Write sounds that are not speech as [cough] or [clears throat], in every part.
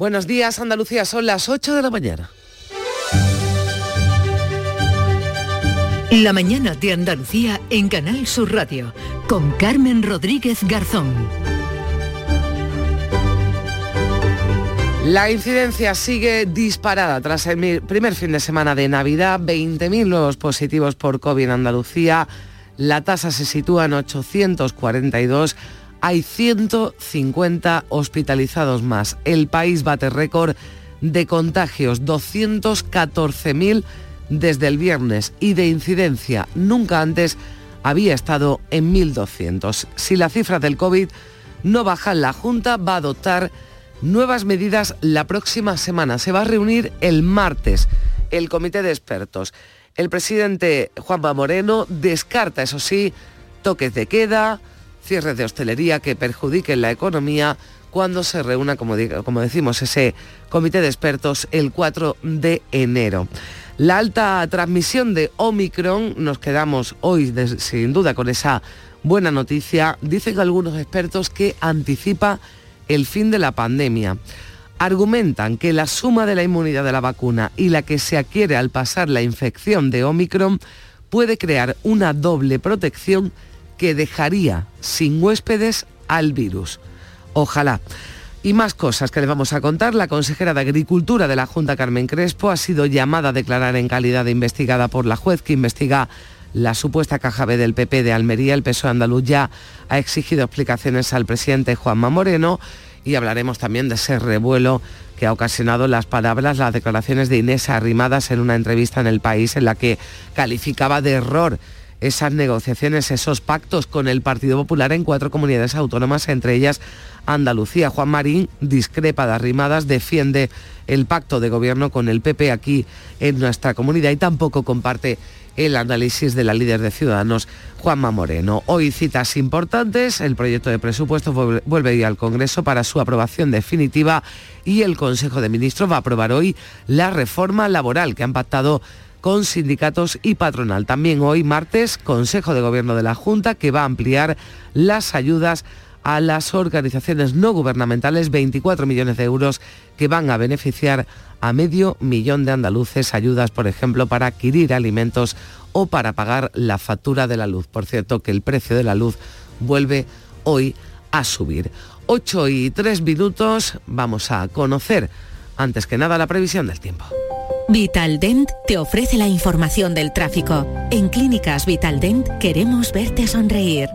Buenos días, Andalucía, son las 8 de la mañana. La mañana de Andalucía en Canal Sur Radio con Carmen Rodríguez Garzón. La incidencia sigue disparada tras el primer fin de semana de Navidad, 20.000 nuevos positivos por COVID en Andalucía, la tasa se sitúa en 842, hay 150 hospitalizados más. El país bate récord de contagios, 214.000 desde el viernes y de incidencia nunca antes había estado en 1.200. Si la cifra del COVID no baja, la Junta va a adoptar nuevas medidas la próxima semana. Se va a reunir el martes el comité de expertos. El presidente Juanma Moreno descarta, eso sí, toques de queda, cierres de hostelería que perjudiquen la economía cuando se reúna, como, como decimos, ese comité de expertos el 4 de enero. La alta transmisión de Omicron, nos quedamos hoy sin duda con esa buena noticia, dicen algunos expertos que anticipa el fin de la pandemia. Argumentan que la suma de la inmunidad de la vacuna y la que se adquiere al pasar la infección de Omicron puede crear una doble protección que dejaría sin huéspedes al virus. Ojalá. Y más cosas que le vamos a contar. La consejera de Agricultura de la Junta, Carmen Crespo, ha sido llamada a declarar en calidad de investigada por la juez que investiga la supuesta caja B del PP de Almería. El PSOE andaluz ya ha exigido explicaciones al presidente Juanma Moreno y hablaremos también de ese revuelo que ha ocasionado las palabras, las declaraciones de Inés Arrimadas en una entrevista en El País en la que calificaba de error esas negociaciones, esos pactos con el Partido Popular en cuatro comunidades autónomas, entre ellas Andalucía. Juan Marín discrepa de arrimadas, defiende el pacto de gobierno con el PP aquí en nuestra comunidad y tampoco comparte el análisis de la líder de Ciudadanos, Juanma Moreno. Hoy citas importantes, el proyecto de presupuesto vuelve al Congreso para su aprobación definitiva y el Consejo de Ministros va a aprobar hoy la reforma laboral que han pactado con sindicatos y patronal. También hoy martes, Consejo de Gobierno de la Junta que va a ampliar las ayudas a las organizaciones no gubernamentales, 24 millones de euros que van a beneficiar a medio millón de andaluces, ayudas, por ejemplo, para adquirir alimentos o para pagar la factura de la luz. Por cierto, que el precio de la luz vuelve hoy a subir. 8 y 3 minutos, vamos a conocer antes que nada la previsión del tiempo. Vitaldent te ofrece la información del tráfico. En Clínicas Vitaldent queremos verte sonreír.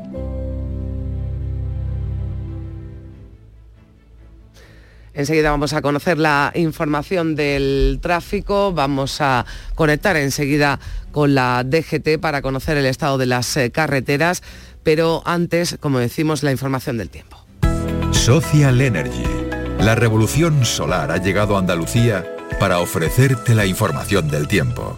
Enseguida vamos a conocer la información del tráfico, vamos a conectar enseguida con la DGT para conocer el estado de las eh, carreteras, pero antes, como decimos, la información del tiempo. Social Energy. La revolución solar ha llegado a Andalucía para ofrecerte la información del tiempo.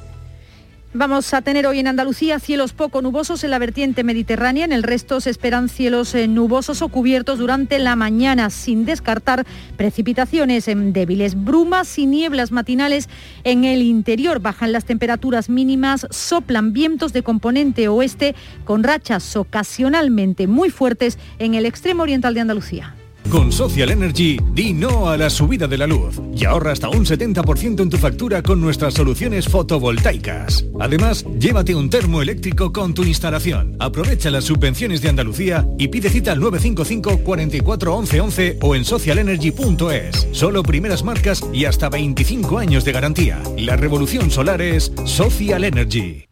Vamos a tener hoy en Andalucía cielos poco nubosos en la vertiente mediterránea, en el resto se esperan cielos eh, nubosos o cubiertos durante la mañana, sin descartar precipitaciones en débiles, brumas y nieblas matinales en el interior. Bajan las temperaturas mínimas, soplan vientos de componente oeste con rachas ocasionalmente muy fuertes en el extremo oriental de Andalucía. Con Social Energy, di no a la subida de la luz y ahorra hasta un 70% en tu factura con nuestras soluciones fotovoltaicas. Además, llévate un termo eléctrico con tu instalación. Aprovecha las subvenciones de Andalucía y pide cita al 955 44 11 11 o en socialenergy.es. Solo primeras marcas y hasta 25 años de garantía. La revolución solar es Social Energy.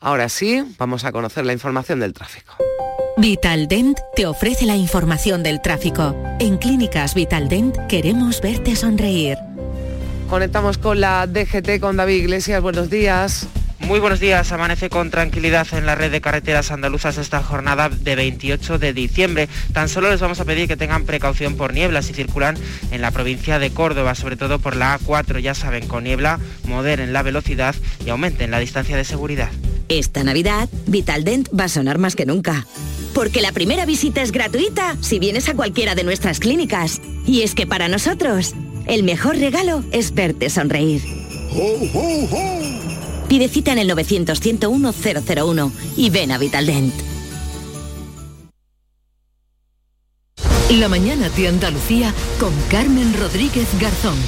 Ahora sí, vamos a conocer la información del tráfico. Vitaldent te ofrece la información del tráfico. En Clínicas Vitaldent queremos verte sonreír. Conectamos con la DGT con David Iglesias. Buenos días. Muy buenos días. Amanece con tranquilidad en la red de carreteras andaluzas esta jornada de 28 de diciembre. Tan solo les vamos a pedir que tengan precaución por niebla si circulan en la provincia de Córdoba, sobre todo por la A4. Ya saben, con niebla moderen la velocidad y aumenten la distancia de seguridad. Esta Navidad, Vitaldent va a sonar más que nunca. Porque la primera visita es gratuita si vienes a cualquiera de nuestras clínicas. Y es que para nosotros, el mejor regalo es verte sonreír. Pide cita en el 900-101-001 y ven a Vitaldent. La mañana de Andalucía con Carmen Rodríguez Garzón.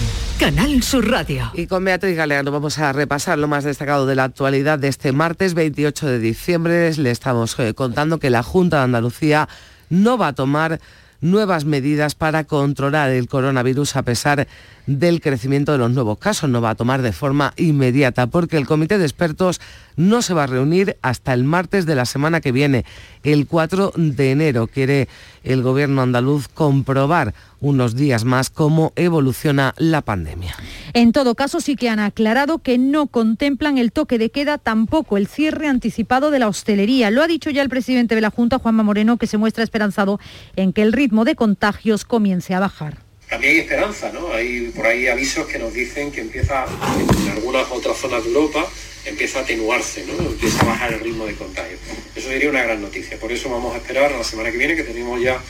Canal Sur Radio. Y con Beatriz Galeano vamos a repasar lo más destacado de la actualidad de este martes 28 de diciembre. Le estamos eh, contando que la Junta de Andalucía no va a tomar nuevas medidas para controlar el coronavirus a pesar del crecimiento de los nuevos casos. No va a tomar de forma inmediata porque el comité de expertos no se va a reunir hasta el martes de la semana que viene, el 4 de enero. Quiere el gobierno andaluz comprobar unos días más cómo evoluciona la pandemia. En todo caso, sí que han aclarado que no contemplan el toque de queda, tampoco el cierre anticipado de la hostelería. Lo ha dicho ya el presidente de la Junta, Juanma Moreno, que se muestra esperanzado en que el ritmo de contagios comience a bajar también hay esperanza, ¿no? Hay por ahí avisos que nos dicen que empieza, en algunas otras zonas de Europa, empieza a atenuarse, ¿no? Empieza a bajar el ritmo de contagio. Eso sería una gran noticia. Por eso vamos a esperar a la semana que viene, que tenemos ya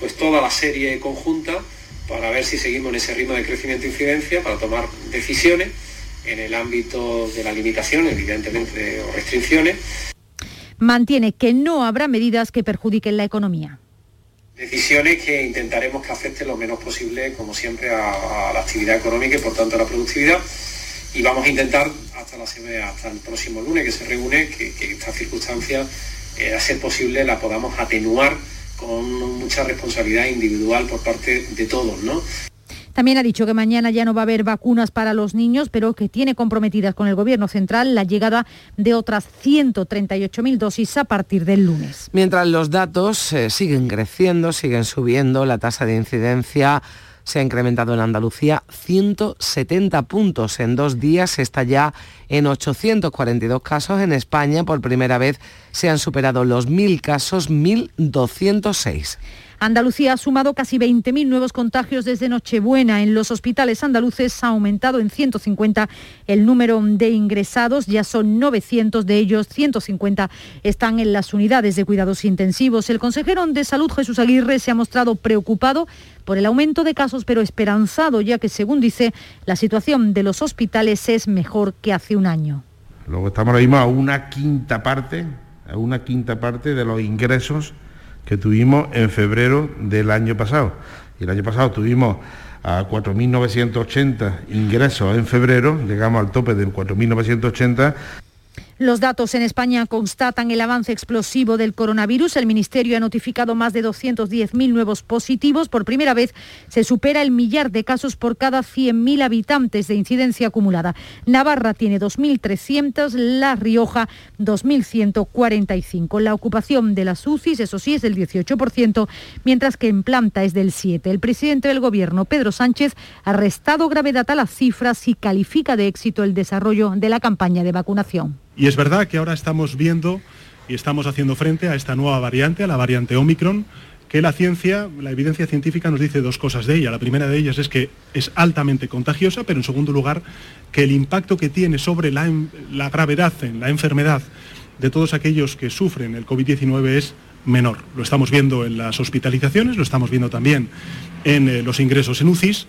pues toda la serie conjunta para ver si seguimos en ese ritmo de crecimiento e incidencia, para tomar decisiones en el ámbito de la limitación, evidentemente, o restricciones. Mantiene que no habrá medidas que perjudiquen la economía. Decisiones que intentaremos que afecten lo menos posible, como siempre, a, la actividad económica y por tanto a la productividad. Y vamos a intentar hasta, la, hasta el próximo lunes que se reúne que, que esta circunstancia, eh, a ser posible, la podamos atenuar con mucha responsabilidad individual por parte de todos, ¿no? También ha dicho que mañana ya no va a haber vacunas para los niños, pero que tiene comprometidas con el Gobierno central la llegada de otras 138.000 dosis a partir del lunes. Mientras los datos eh, siguen creciendo, siguen subiendo, la tasa de incidencia se ha incrementado en Andalucía 170 puntos. En dos días está ya en 842 casos. En España, por primera vez, se han superado los 1.000 casos, 1.206. Andalucía ha sumado casi 20.000 nuevos contagios desde Nochebuena. En los hospitales andaluces ha aumentado en 150 el número de ingresados. Ya son 900 de ellos, 150 están en las unidades de cuidados intensivos. El consejero de Salud, Jesús Aguirre, se ha mostrado preocupado por el aumento de casos, pero esperanzado, ya que, según dice, la situación de los hospitales es mejor que hace un año. Luego estamos ahora mismo a una quinta parte, a una quinta parte de los ingresos que tuvimos en febrero del año pasado. Y el año pasado tuvimos a 4.980 ingresos en febrero, llegamos al tope de 4.980 los datos en España constatan el avance explosivo del coronavirus. El Ministerio ha notificado más de 210.000 nuevos positivos. Por primera vez se supera el millar de casos por cada 100.000 habitantes de incidencia acumulada. Navarra tiene 2.300, La Rioja 2.145. La ocupación de las UCIs, eso sí, es del 18%, mientras que en planta es del 7%. El presidente del Gobierno, Pedro Sánchez, ha restado gravedad a las cifras y califica de éxito el desarrollo de la campaña de vacunación. Y es verdad que ahora estamos viendo y estamos haciendo frente a esta nueva variante, a la variante Omicron, que la ciencia, la evidencia científica nos dice dos cosas de ella. La primera de ellas es que es altamente contagiosa, pero en segundo lugar, que el impacto que tiene sobre la, gravedad en la enfermedad de todos aquellos que sufren el COVID-19 es menor. Lo estamos viendo en las hospitalizaciones, lo estamos viendo también en eh, los ingresos en UCIs.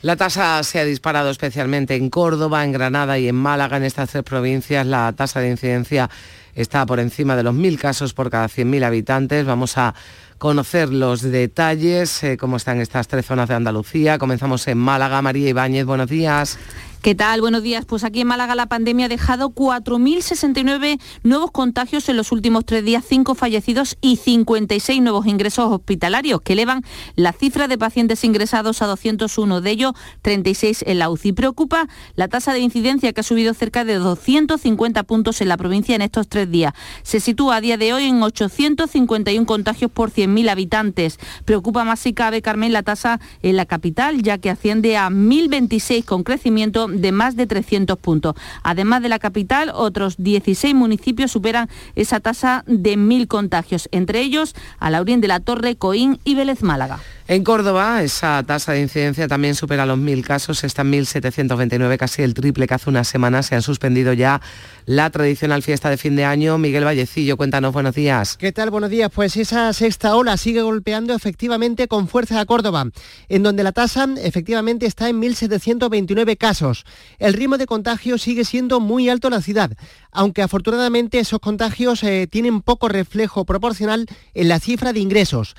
La tasa se ha disparado especialmente en Córdoba, en Granada y en Málaga. En estas tres provincias la tasa de incidencia está por encima de los mil casos por cada 100.000 habitantes. Vamos a conocer los detalles, eh, cómo están estas tres zonas de Andalucía. Comenzamos en Málaga. María Ibáñez, buenos días. ¿Qué tal? Buenos días. Pues aquí en Málaga la pandemia ha dejado 4.069 nuevos contagios en los últimos tres días, 5 fallecidos y 56 nuevos ingresos hospitalarios, que elevan la cifra de pacientes ingresados a 201, de ellos 36 en la UCI. Preocupa la tasa de incidencia que ha subido cerca de 250 puntos en la provincia en estos tres días. Se sitúa a día de hoy en 851 contagios por 100.000 habitantes. Preocupa más si cabe, Carmen, la tasa en la capital, ya que asciende a 1.026 con crecimiento de más de 300 puntos. Además de la capital, otros 16 municipios superan esa tasa de mil contagios, entre ellos Alaurín de la Torre, Coín y Vélez Málaga. En Córdoba, esa tasa de incidencia también supera los mil casos, está en 1.729, casi el triple que hace una semana. Se han suspendido ya la tradicional fiesta de fin de año. Miguel Vallecillo, cuéntanos, buenos días. ¿Qué tal? Buenos días. Pues esa sexta ola sigue golpeando efectivamente con fuerza a Córdoba, en donde la tasa efectivamente está en 1.729 casos. El ritmo de contagio sigue siendo muy alto en la ciudad, aunque afortunadamente esos contagios eh, tienen poco reflejo proporcional en la cifra de ingresos.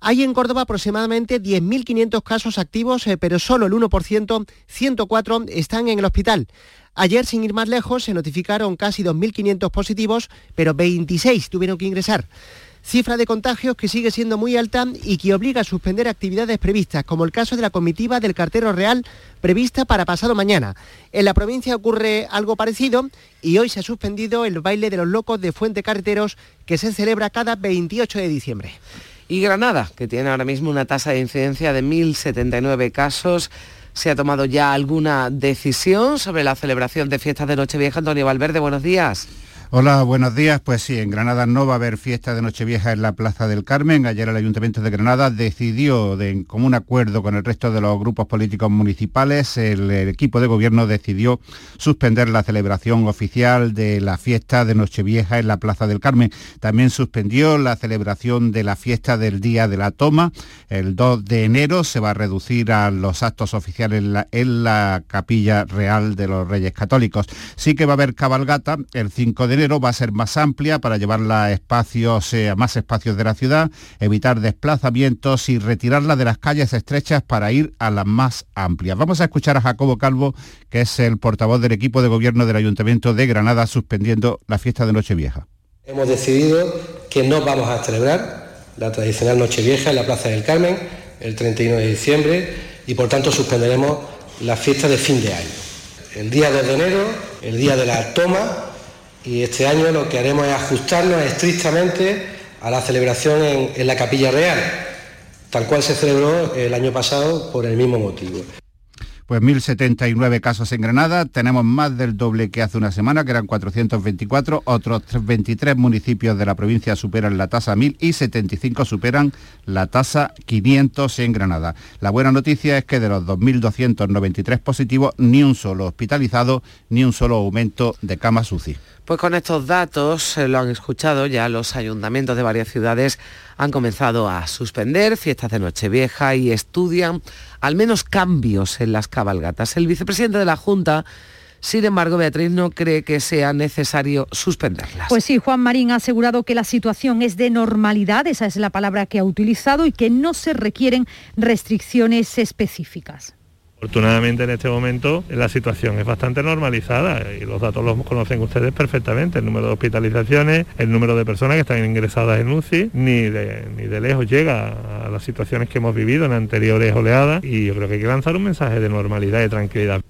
Hay en Córdoba aproximadamente 10.500 casos activos, eh, pero solo el 1%, 104, están en el hospital. Ayer, sin ir más lejos, se notificaron casi 2.500 positivos, pero 26 tuvieron que ingresar. Cifra de contagios que sigue siendo muy alta y que obliga a suspender actividades previstas, como el caso de la comitiva del cartero real prevista para pasado mañana. En la provincia ocurre algo parecido y hoy se ha suspendido el baile de los locos de Fuente Carreteros que se celebra cada 28 de diciembre. Y Granada, que tiene ahora mismo una tasa de incidencia de 1.079 casos. ¿Se ha tomado ya alguna decisión sobre la celebración de fiestas de Nochevieja? Antonio Valverde, buenos días. Hola, buenos días. Pues sí, en Granada no va a haber fiesta de Nochevieja en la Plaza del Carmen. Ayer el Ayuntamiento de Granada decidió, de, en común acuerdo con el resto de los grupos políticos municipales, el, el, equipo de gobierno decidió suspender la celebración oficial de la fiesta de Nochevieja en la Plaza del Carmen. También suspendió la celebración de la fiesta del Día de la Toma. El 2 de enero se va a reducir a los actos oficiales en la, en la Capilla Real de los Reyes Católicos. Sí que va a haber cabalgata el 5 de enero va a ser más amplia para llevarla a a más espacios de la ciudad, evitar desplazamientos y retirarla de las calles estrechas para ir a las más amplias. Vamos a escuchar a Jacobo Calvo, que es el portavoz del equipo de gobierno del Ayuntamiento de Granada, suspendiendo la fiesta de Nochevieja. Hemos decidido que no vamos a celebrar la tradicional Nochevieja en la Plaza del Carmen el 31 de diciembre y por tanto suspenderemos la fiesta de fin de año. El día 2 de enero, el día de la toma y este año lo que haremos es ajustarnos estrictamente a la celebración en, la Capilla Real, tal cual se celebró el año pasado por el mismo motivo. Pues 1.079 casos en Granada, tenemos más del doble que hace una semana, que eran 424, otros 23 municipios de la provincia superan la tasa 1.000 y 75 superan la tasa 500 en Granada. La buena noticia es que de los 2.293 positivos, ni un solo hospitalizado, ni un solo aumento de camas UCI. Pues con estos datos, eh, lo han escuchado ya, los ayuntamientos de varias ciudades han comenzado a suspender fiestas de Nochevieja y estudian al menos cambios en las cabalgatas. El vicepresidente de la Junta sin embargo, Beatriz no cree que sea necesario suspenderlas. Pues sí, Juan Marín ha asegurado que la situación es de normalidad, esa es la palabra que ha utilizado, y que no se requieren restricciones específicas. Afortunadamente en este momento la situación es bastante normalizada y los datos los conocen ustedes perfectamente, el número de hospitalizaciones, el número de personas que están ingresadas en UCI, ni de, ni de lejos llega a las situaciones que hemos vivido en anteriores oleadas y yo creo que hay que lanzar un mensaje de normalidad y tranquilidad.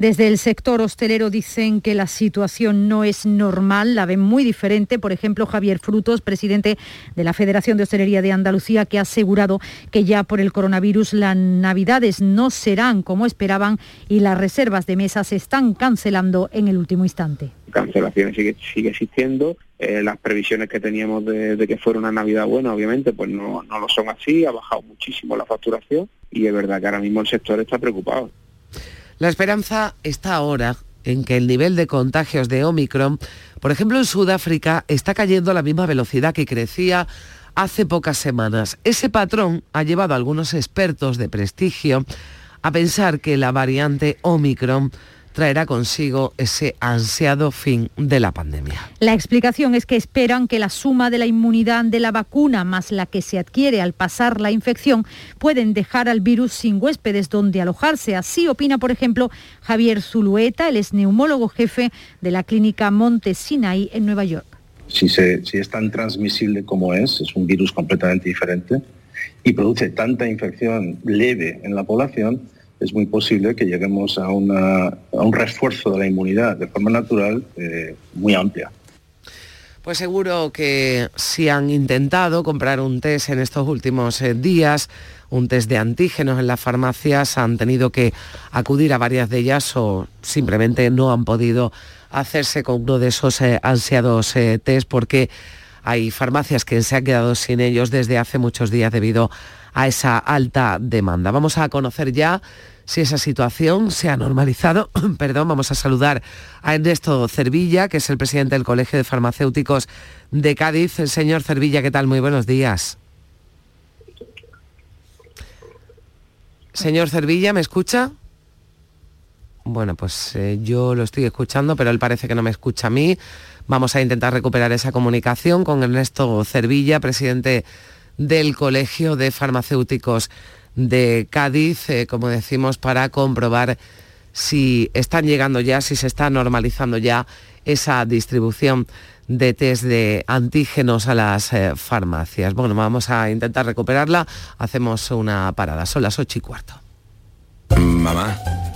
Desde el sector hostelero dicen que la situación no es normal, la ven muy diferente. Por ejemplo, Javier Frutos, presidente de la Federación de Hostelería de Andalucía, que ha asegurado que ya por el coronavirus las navidades no serán como esperaban y las reservas de mesas se están cancelando en el último instante. Cancelaciones sigue, sigue existiendo, eh, las previsiones que teníamos de, de, que fuera una Navidad buena, obviamente, pues no, no lo son así, ha bajado muchísimo la facturación y es verdad que ahora mismo el sector está preocupado. La esperanza está ahora en que el nivel de contagios de Omicron, por ejemplo en Sudáfrica, está cayendo a la misma velocidad que crecía hace pocas semanas. Ese patrón ha llevado a algunos expertos de prestigio a pensar que la variante Omicron traerá consigo ese ansiado fin de la pandemia. La explicación es que esperan que la suma de la inmunidad de la vacuna más la que se adquiere al pasar la infección pueden dejar al virus sin huéspedes donde alojarse. Así opina, por ejemplo, Javier Zulueta, el es neumólogo jefe de la clínica Monte Sinai en Nueva York. Si, se, si es tan transmisible como es, es un virus completamente diferente y produce tanta infección leve en la población, es muy posible que lleguemos a, a, un refuerzo de la inmunidad de forma natural eh, muy amplia. Pues seguro que si han intentado comprar un test en estos últimos eh, días, un test de antígenos en las farmacias, han tenido que acudir a varias de ellas o simplemente no han podido hacerse con uno de esos eh, ansiados test porque hay farmacias que se han quedado sin ellos desde hace muchos días debido a esa alta demanda. Vamos a conocer ya si esa situación se ha normalizado. [coughs] Perdón, vamos a saludar a Ernesto Cervilla, que es el presidente del Colegio de Farmacéuticos de Cádiz. El señor Cervilla, ¿qué tal? Muy buenos días. Señor Cervilla, ¿me escucha? Bueno, pues eh, yo lo estoy escuchando, pero él parece que no me escucha a mí. Vamos a intentar recuperar esa comunicación con Ernesto Cervilla, presidente del Colegio de Farmacéuticos de Cádiz, eh, como decimos, para comprobar si están llegando ya, si se está normalizando ya esa distribución de test de antígenos a las eh, farmacias. Bueno, vamos a intentar recuperarla. Hacemos una parada. Son las ocho y cuarto. Mamá,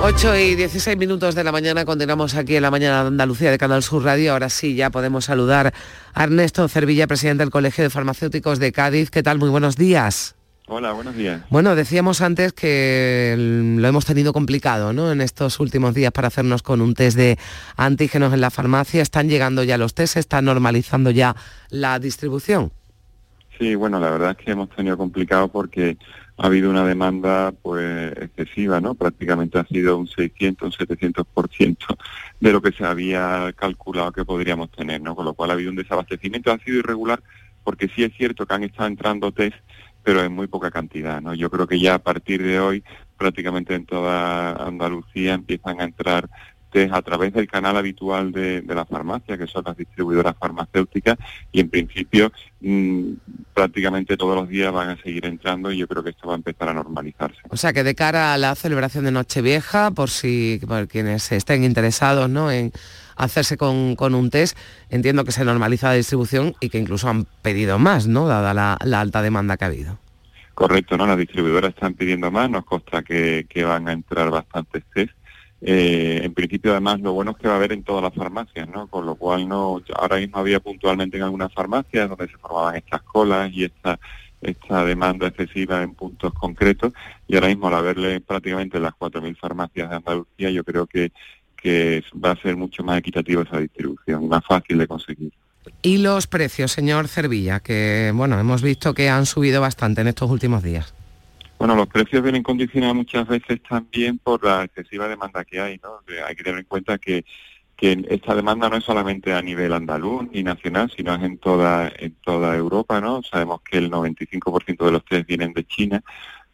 8 y 16 minutos de la mañana continuamos aquí en la mañana de Andalucía de Canal Sur Radio. Ahora sí, ya podemos saludar a Ernesto Cervilla, presidente del Colegio de Farmacéuticos de Cádiz. ¿Qué tal? Muy buenos días. Hola, buenos días. Bueno, decíamos antes que lo hemos tenido complicado ¿no? en estos últimos días para hacernos con un test de antígenos en la farmacia. ¿Están llegando ya los test? ¿Está normalizando ya la distribución? Sí, bueno, la verdad es que hemos tenido complicado porque ha habido una demanda pues excesiva, ¿no? Prácticamente ha sido un 600, un 700% de lo que se había calculado que podríamos tener, ¿no? Con lo cual ha habido un desabastecimiento, ha sido irregular porque sí es cierto que han estado entrando test, pero en muy poca cantidad, ¿no? Yo creo que ya a partir de hoy prácticamente en toda Andalucía empiezan a entrar a través del canal habitual de, la farmacia, que son las distribuidoras farmacéuticas, y en principio mm, prácticamente todos los días van a seguir entrando y yo creo que esto va a empezar a normalizarse. O sea que de cara a la celebración de Nochevieja, por si por quienes estén interesados ¿no? en hacerse con, un test, entiendo que se normaliza la distribución y que incluso han pedido más, ¿no? Dada la, alta demanda que ha habido. Correcto, ¿no? Las distribuidoras están pidiendo más, nos consta que, que van a entrar bastantes test eh, en principio, además, lo bueno es que va a haber en todas las farmacias, ¿no? Con lo cual, no ahora mismo había puntualmente en algunas farmacias donde se formaban estas colas y esta demanda excesiva en puntos concretos y ahora mismo al haberle prácticamente las 4.000 farmacias de Andalucía yo creo que, que va a ser mucho más equitativo esa distribución, más fácil de conseguir. Y los precios, señor Cervilla, que bueno, hemos visto que han subido bastante en estos últimos días. Bueno, los precios vienen condicionados muchas veces también por la excesiva demanda que hay, ¿no? Hay que tener en cuenta que, que esta demanda no es solamente a nivel andaluz ni nacional, sino es en toda, en toda Europa, ¿no? Sabemos que el 95% de los test vienen de China,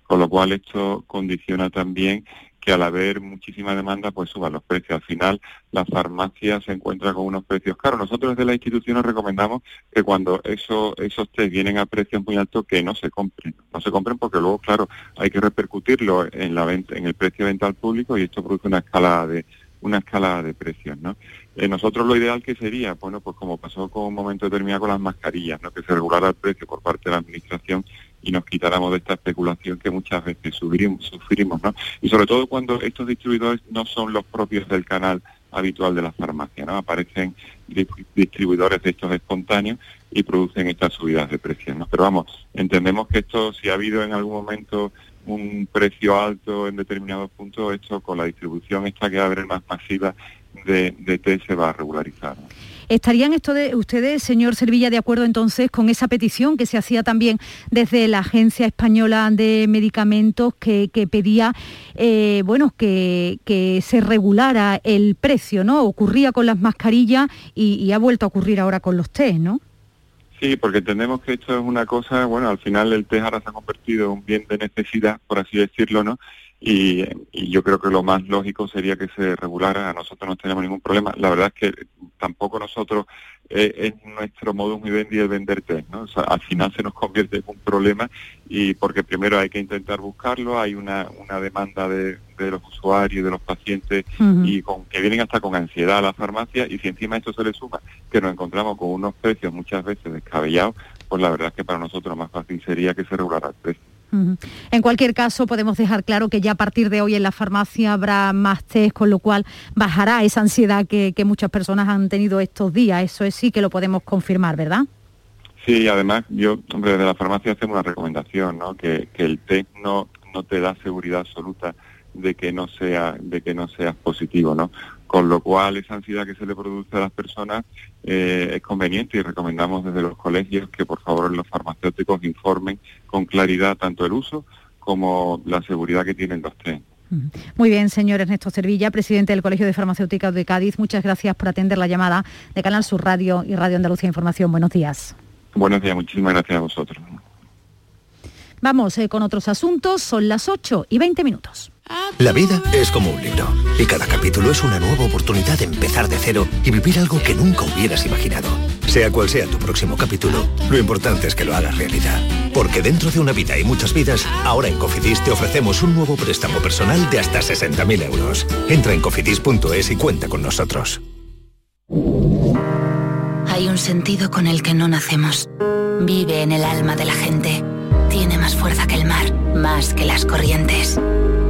con lo cual esto condiciona también que al haber muchísima demanda pues suban los precios. Al final la farmacia se encuentra con unos precios caros. Nosotros desde la institución nos recomendamos que cuando eso, esos test vienen a precios muy altos que no se compren. No se compren porque luego, claro, hay que repercutirlo en la venta, en el precio de venta al público y esto produce una escala de una escala de precios, ¿no? Eh, nosotros lo ideal que sería, bueno, pues como pasó con un momento determinado con las mascarillas, ¿no? Que se regulara el precio por parte de la administración y nos quitáramos de esta especulación que muchas veces sufrimos, ¿no? Y sobre todo cuando estos distribuidores no son los propios del canal habitual de la farmacia, ¿no? Aparecen distribuidores de estos espontáneos y producen estas subidas de precios, ¿no? Pero vamos, entendemos que esto, si ha habido en algún momento un precio alto en determinados puntos, esto con la distribución esta que va a haber más masiva de, de té se va a regularizar. ¿Estarían esto de ustedes, señor Servilla, de acuerdo entonces con esa petición que se hacía también desde la Agencia Española de Medicamentos que, pedía eh, bueno, que, se regulara el precio, ¿no? Ocurría con las mascarillas y, ha vuelto a ocurrir ahora con los test, ¿no? Sí, porque entendemos que esto es una cosa, bueno, al final el test ahora se ha convertido en un bien de necesidad, por así decirlo, ¿no? Y, yo creo que lo más lógico sería que se regulara. A nosotros no tenemos ningún problema. La verdad es que tampoco nosotros eh, es nuestro modus vivendi el vender test, ¿no? O sea, al final se nos convierte en un problema y porque primero hay que intentar buscarlo, hay una, una demanda de, de los usuarios, de los pacientes y con que vienen hasta con ansiedad a la farmacia y si encima esto se le suma que nos encontramos con unos precios muchas veces descabellados, pues la verdad es que para nosotros más fácil sería que se regulara el precio. En cualquier caso, podemos dejar claro que ya a partir de hoy en la farmacia habrá más test, con lo cual bajará esa ansiedad que, muchas personas han tenido estos días. Eso es sí que lo podemos confirmar, ¿verdad? Sí, además yo desde la farmacia hacemos una recomendación, ¿no? Que, el test no, te da seguridad absoluta de que no sea de que no seas positivo, ¿no? Con lo cual esa ansiedad que se le produce a las personas eh, es conveniente y recomendamos desde los colegios que por favor los farmacéuticos informen con claridad tanto el uso como la seguridad que tienen los test. Muy bien, señor Ernesto Cervilla, presidente del Colegio de Farmacéuticas de Cádiz. Muchas gracias por atender la llamada de Canal Sur Radio y Radio Andalucía Información. Buenos días. Buenos días, muchísimas gracias a vosotros. Vamos eh, con otros asuntos. Son las 8 y 20 minutos. La vida es como un libro y cada capítulo es una nueva oportunidad de empezar de cero y vivir algo que nunca hubieras imaginado. Sea cual sea tu próximo capítulo, lo importante es que lo hagas realidad. Porque dentro de una vida y muchas vidas, ahora en Cofidis te ofrecemos un nuevo préstamo personal de hasta 60.000 euros. Entra en cofidis.es y cuenta con nosotros. Hay un sentido con el que no nacemos. Vive en el alma de la gente. Tiene más fuerza que el mar, más que las corrientes.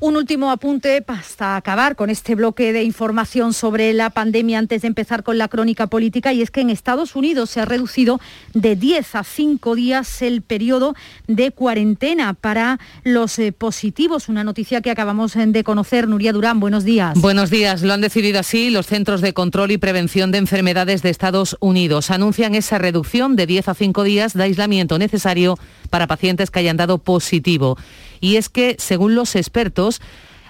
Un último apunte hasta acabar con este bloque de información sobre la pandemia antes de empezar con la crónica política y es que en Estados Unidos se ha reducido de 10 a 5 días el periodo de cuarentena para los eh, positivos. Una noticia que acabamos eh, de conocer. Nuria Durán, buenos días. Buenos días. Lo han decidido así los Centros de Control y Prevención de Enfermedades de Estados Unidos. Anuncian esa reducción de 10 a 5 días de aislamiento necesario para pacientes que hayan dado positivo. Y es que, según los expertos,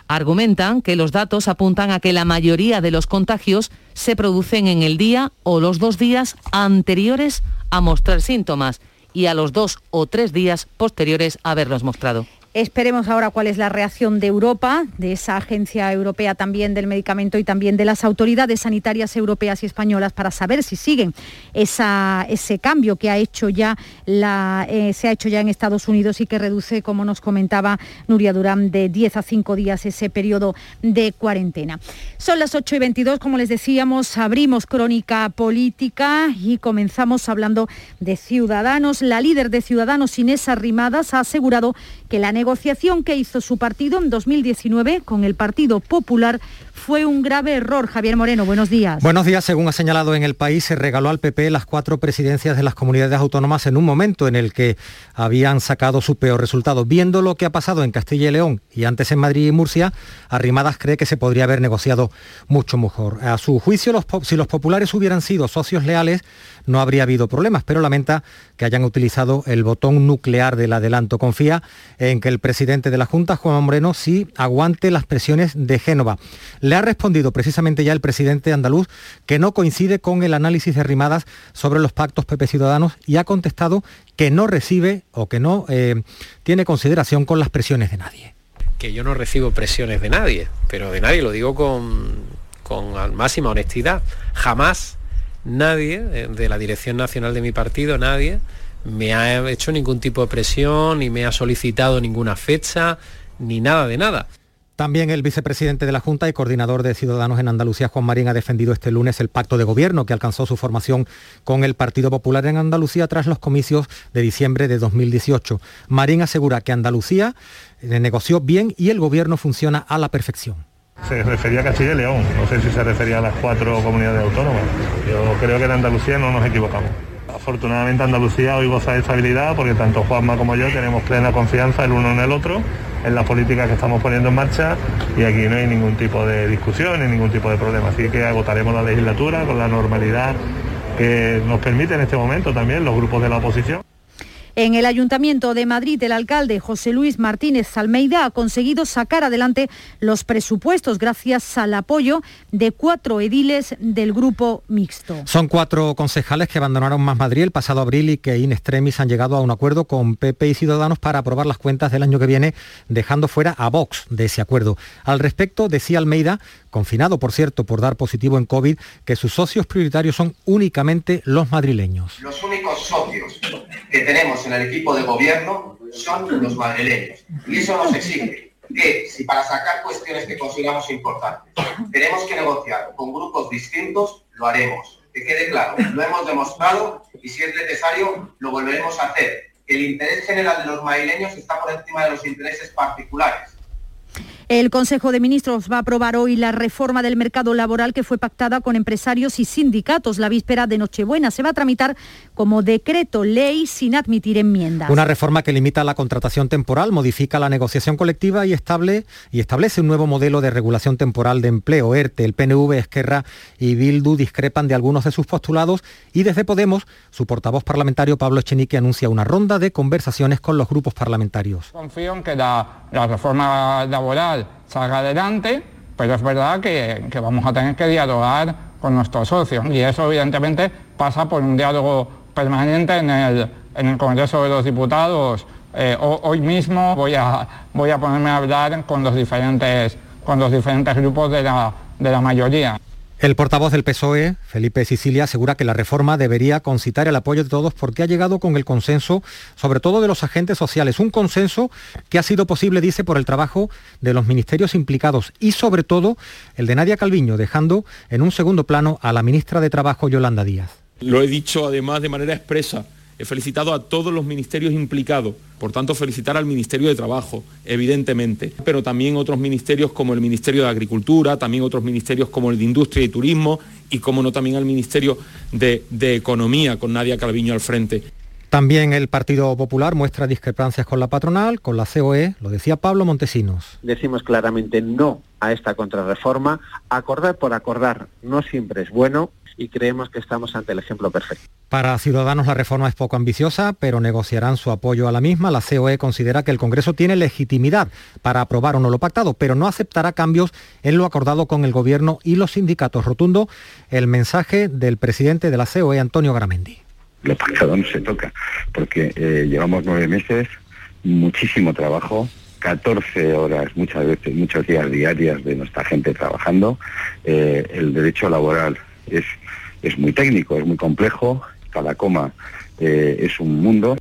argumentan que los datos apuntan a que la mayoría de los contagios se producen en el día o los dos días anteriores a mostrar síntomas y a los dos o tres días posteriores a haberlos mostrado. Esperemos ahora cuál es la reacción de Europa, de esa agencia europea también del medicamento y también de las autoridades sanitarias europeas y españolas para saber si siguen ese cambio que ha hecho ya eh, se ha hecho ya en Estados Unidos y que reduce, como nos comentaba Nuria Durán, de 10 a 5 días ese periodo de cuarentena. Son las 8 y 22, como les decíamos, abrimos crónica política y comenzamos hablando de Ciudadanos. La líder de Ciudadanos, Inés Arrimadas, ha asegurado que la negociación que hizo su partido en 2019 con el Partido Popular fue un grave error. Javier Moreno, buenos días. Buenos días. Según ha señalado en el país, se regaló al PP las cuatro presidencias de las comunidades autónomas en un momento en el que habían sacado su peor resultado. Viendo lo que ha pasado en Castilla y León y antes en Madrid y Murcia, Arrimadas cree que se podría haber negociado mucho mejor. A su juicio, si los populares hubieran sido socios leales, no habría habido problemas, pero lamenta que hayan utilizado el botón nuclear del adelanto. Confía en que el presidente de la Junta, Juan Moreno, sí aguante las presiones de Génova. Le ha respondido precisamente ya el presidente andaluz que no coincide con el análisis de Rimadas sobre los pactos PP Ciudadanos y ha contestado que no recibe o que no eh, tiene consideración con las presiones de nadie. Que yo no recibo presiones de nadie, pero de nadie, lo digo con, con máxima honestidad. Jamás nadie eh, de la dirección nacional de mi partido, nadie, me ha hecho ningún tipo de presión, ni me ha solicitado ninguna fecha, ni nada de nada. También el vicepresidente de la Junta y coordinador de Ciudadanos en Andalucía, Juan Marín, ha defendido este lunes el pacto de gobierno que alcanzó su formación con el Partido Popular en Andalucía tras los comicios de diciembre de 2018. Marín asegura que Andalucía eh, negoció bien y el gobierno funciona a la perfección. Se refería a Castilla y León, no sé si se refería a las cuatro comunidades autónomas. Yo creo que en Andalucía no nos equivocamos. Afortunadamente Andalucía hoy goza de estabilidad porque tanto Juanma como yo tenemos plena confianza el uno en el otro, en las políticas que estamos poniendo en marcha y aquí no hay ningún tipo de discusión ni ningún tipo de problema. Así que agotaremos la legislatura con la normalidad que nos permite en este momento también los grupos de la oposición. En el Ayuntamiento de Madrid, el alcalde José Luis Martínez Almeida ha conseguido sacar adelante los presupuestos gracias al apoyo de cuatro ediles del grupo mixto. Son cuatro concejales que abandonaron Más Madrid el pasado abril y que in extremis han llegado a un acuerdo con PP y Ciudadanos para aprobar las cuentas del año que viene, dejando fuera a Vox de ese acuerdo. Al respecto, decía Almeida, confinado por cierto por dar positivo en COVID, que sus socios prioritarios son únicamente los madrileños. Los únicos socios que tenemos en el equipo de gobierno son los madrileños. Y eso nos exige que si para sacar cuestiones que consideramos importantes tenemos que negociar con grupos distintos, lo haremos. Que quede claro, lo hemos demostrado y si es necesario lo volveremos a hacer. El interés general de los madrileños está por encima de los intereses particulares el Consejo de Ministros va a aprobar hoy la reforma del mercado laboral que fue pactada con empresarios y sindicatos la víspera de Nochebuena. Se va a tramitar como decreto ley sin admitir enmiendas. Una reforma que limita la contratación temporal, modifica la negociación colectiva y, estable, y establece un nuevo modelo de regulación temporal de empleo. ERTE, el PNV, Esquerra y Bildu discrepan de algunos de sus postulados y desde Podemos, su portavoz parlamentario Pablo Echenique anuncia una ronda de conversaciones con los grupos parlamentarios. Confío en que la, la reforma laboral salga adelante, pero es verdad que, vamos a tener que dialogar con nuestros socios y eso evidentemente pasa por un diálogo permanente en el, en el Congreso de los Diputados. Eh, hoy mismo voy a, voy a ponerme a hablar con los diferentes, con los diferentes grupos de la, de la mayoría. El portavoz del PSOE, Felipe Sicilia, asegura que la reforma debería concitar el apoyo de todos porque ha llegado con el consenso, sobre todo de los agentes sociales, un consenso que ha sido posible, dice, por el trabajo de los ministerios implicados y sobre todo el de Nadia Calviño, dejando en un segundo plano a la ministra de Trabajo, Yolanda Díaz. Lo he dicho además de manera expresa He felicitado a todos los ministerios implicados, por tanto felicitar al Ministerio de Trabajo, evidentemente, pero también otros ministerios como el Ministerio de Agricultura, también otros ministerios como el de Industria y Turismo y, como no, también al Ministerio de, de Economía, con Nadia Calviño al frente. También el Partido Popular muestra discrepancias con la patronal, con la COE, lo decía Pablo Montesinos. Decimos claramente no a esta contrarreforma. Acordar por acordar no siempre es bueno y creemos que estamos ante el ejemplo perfecto. Para Ciudadanos la reforma es poco ambiciosa, pero negociarán su apoyo a la misma. La COE considera que el Congreso tiene legitimidad para aprobar o no lo pactado, pero no aceptará cambios en lo acordado con el Gobierno y los sindicatos. Rotundo el mensaje del presidente de la COE, Antonio Gramendi. Lo pactado no se toca, porque eh, llevamos nueve meses, muchísimo trabajo, 14 horas, muchas veces, muchos días diarias de nuestra gente trabajando. Eh, el derecho laboral es, es muy técnico, es muy complejo, cada coma eh, es un mundo.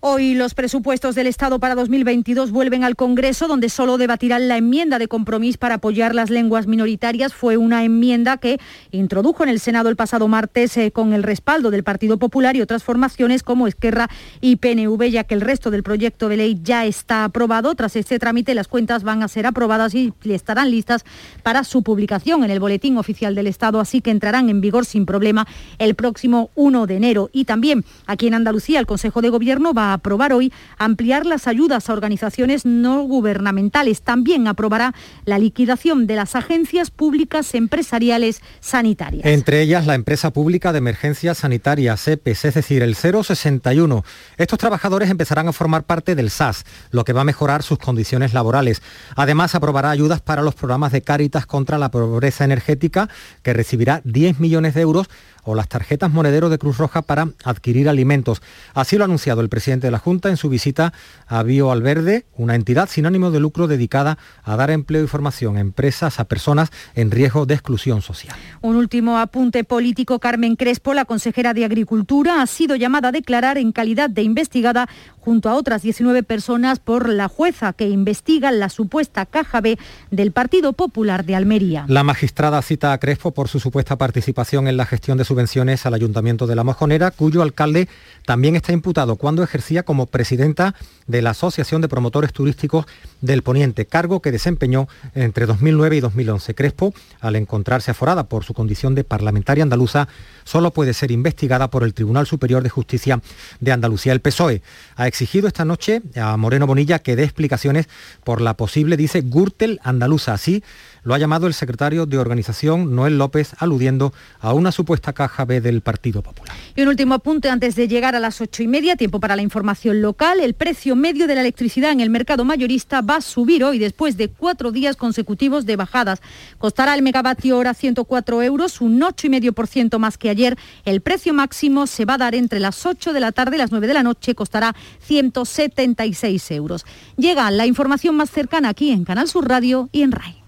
Hoy los presupuestos del Estado para 2022 vuelven al Congreso, donde solo debatirán la enmienda de compromiso para apoyar las lenguas minoritarias. Fue una enmienda que introdujo en el Senado el pasado martes eh, con el respaldo del Partido Popular y otras formaciones como Esquerra y PNV, ya que el resto del proyecto de ley ya está aprobado. Tras este trámite, las cuentas van a ser aprobadas y estarán listas para su publicación en el Boletín Oficial del Estado, así que entrarán en vigor sin problema el próximo 1 de enero. Y también aquí en Andalucía, el Consejo de Gobierno va aprobar hoy ampliar las ayudas a organizaciones no gubernamentales. También aprobará la liquidación de las agencias públicas empresariales sanitarias. Entre ellas la empresa pública de emergencias sanitarias, EPES, es decir, el 061. Estos trabajadores empezarán a formar parte del SAS, lo que va a mejorar sus condiciones laborales. Además, aprobará ayudas para los programas de Cáritas contra la pobreza energética, que recibirá 10 millones de euros o las tarjetas monedero de Cruz Roja para adquirir alimentos. Así lo ha anunciado el presidente de la Junta en su visita a Bio Alverde, una entidad sin ánimo de lucro dedicada a dar empleo y formación a empresas, a personas en riesgo de exclusión social. Un último apunte político. Carmen Crespo, la consejera de Agricultura, ha sido llamada a declarar en calidad de investigada junto a otras 19 personas por la jueza que investiga la supuesta caja B del Partido Popular de Almería. La magistrada cita a Crespo por su supuesta participación en la gestión de su subvenciones al Ayuntamiento de La Mojonera, cuyo alcalde también está imputado cuando ejercía como presidenta de la Asociación de Promotores Turísticos del Poniente, cargo que desempeñó entre 2009 y 2011. Crespo, al encontrarse aforada por su condición de parlamentaria andaluza, solo puede ser investigada por el Tribunal Superior de Justicia de Andalucía. El PSOE ha exigido esta noche a Moreno Bonilla que dé explicaciones por la posible, dice, Gürtel andaluza. Así lo ha llamado el secretario de organización Noel López, aludiendo a una supuesta caja B del Partido Popular. Y un último apunte antes de llegar a las ocho y media, tiempo para la información local. El precio medio de la electricidad en el mercado mayorista va a subir hoy después de cuatro días consecutivos de bajadas. Costará el megavatio hora 104 euros, un 8,5% más que ayer. El precio máximo se va a dar entre las 8 de la tarde y las 9 de la noche, costará 176 euros. Llega la información más cercana aquí en Canal Sur Radio y en RAI.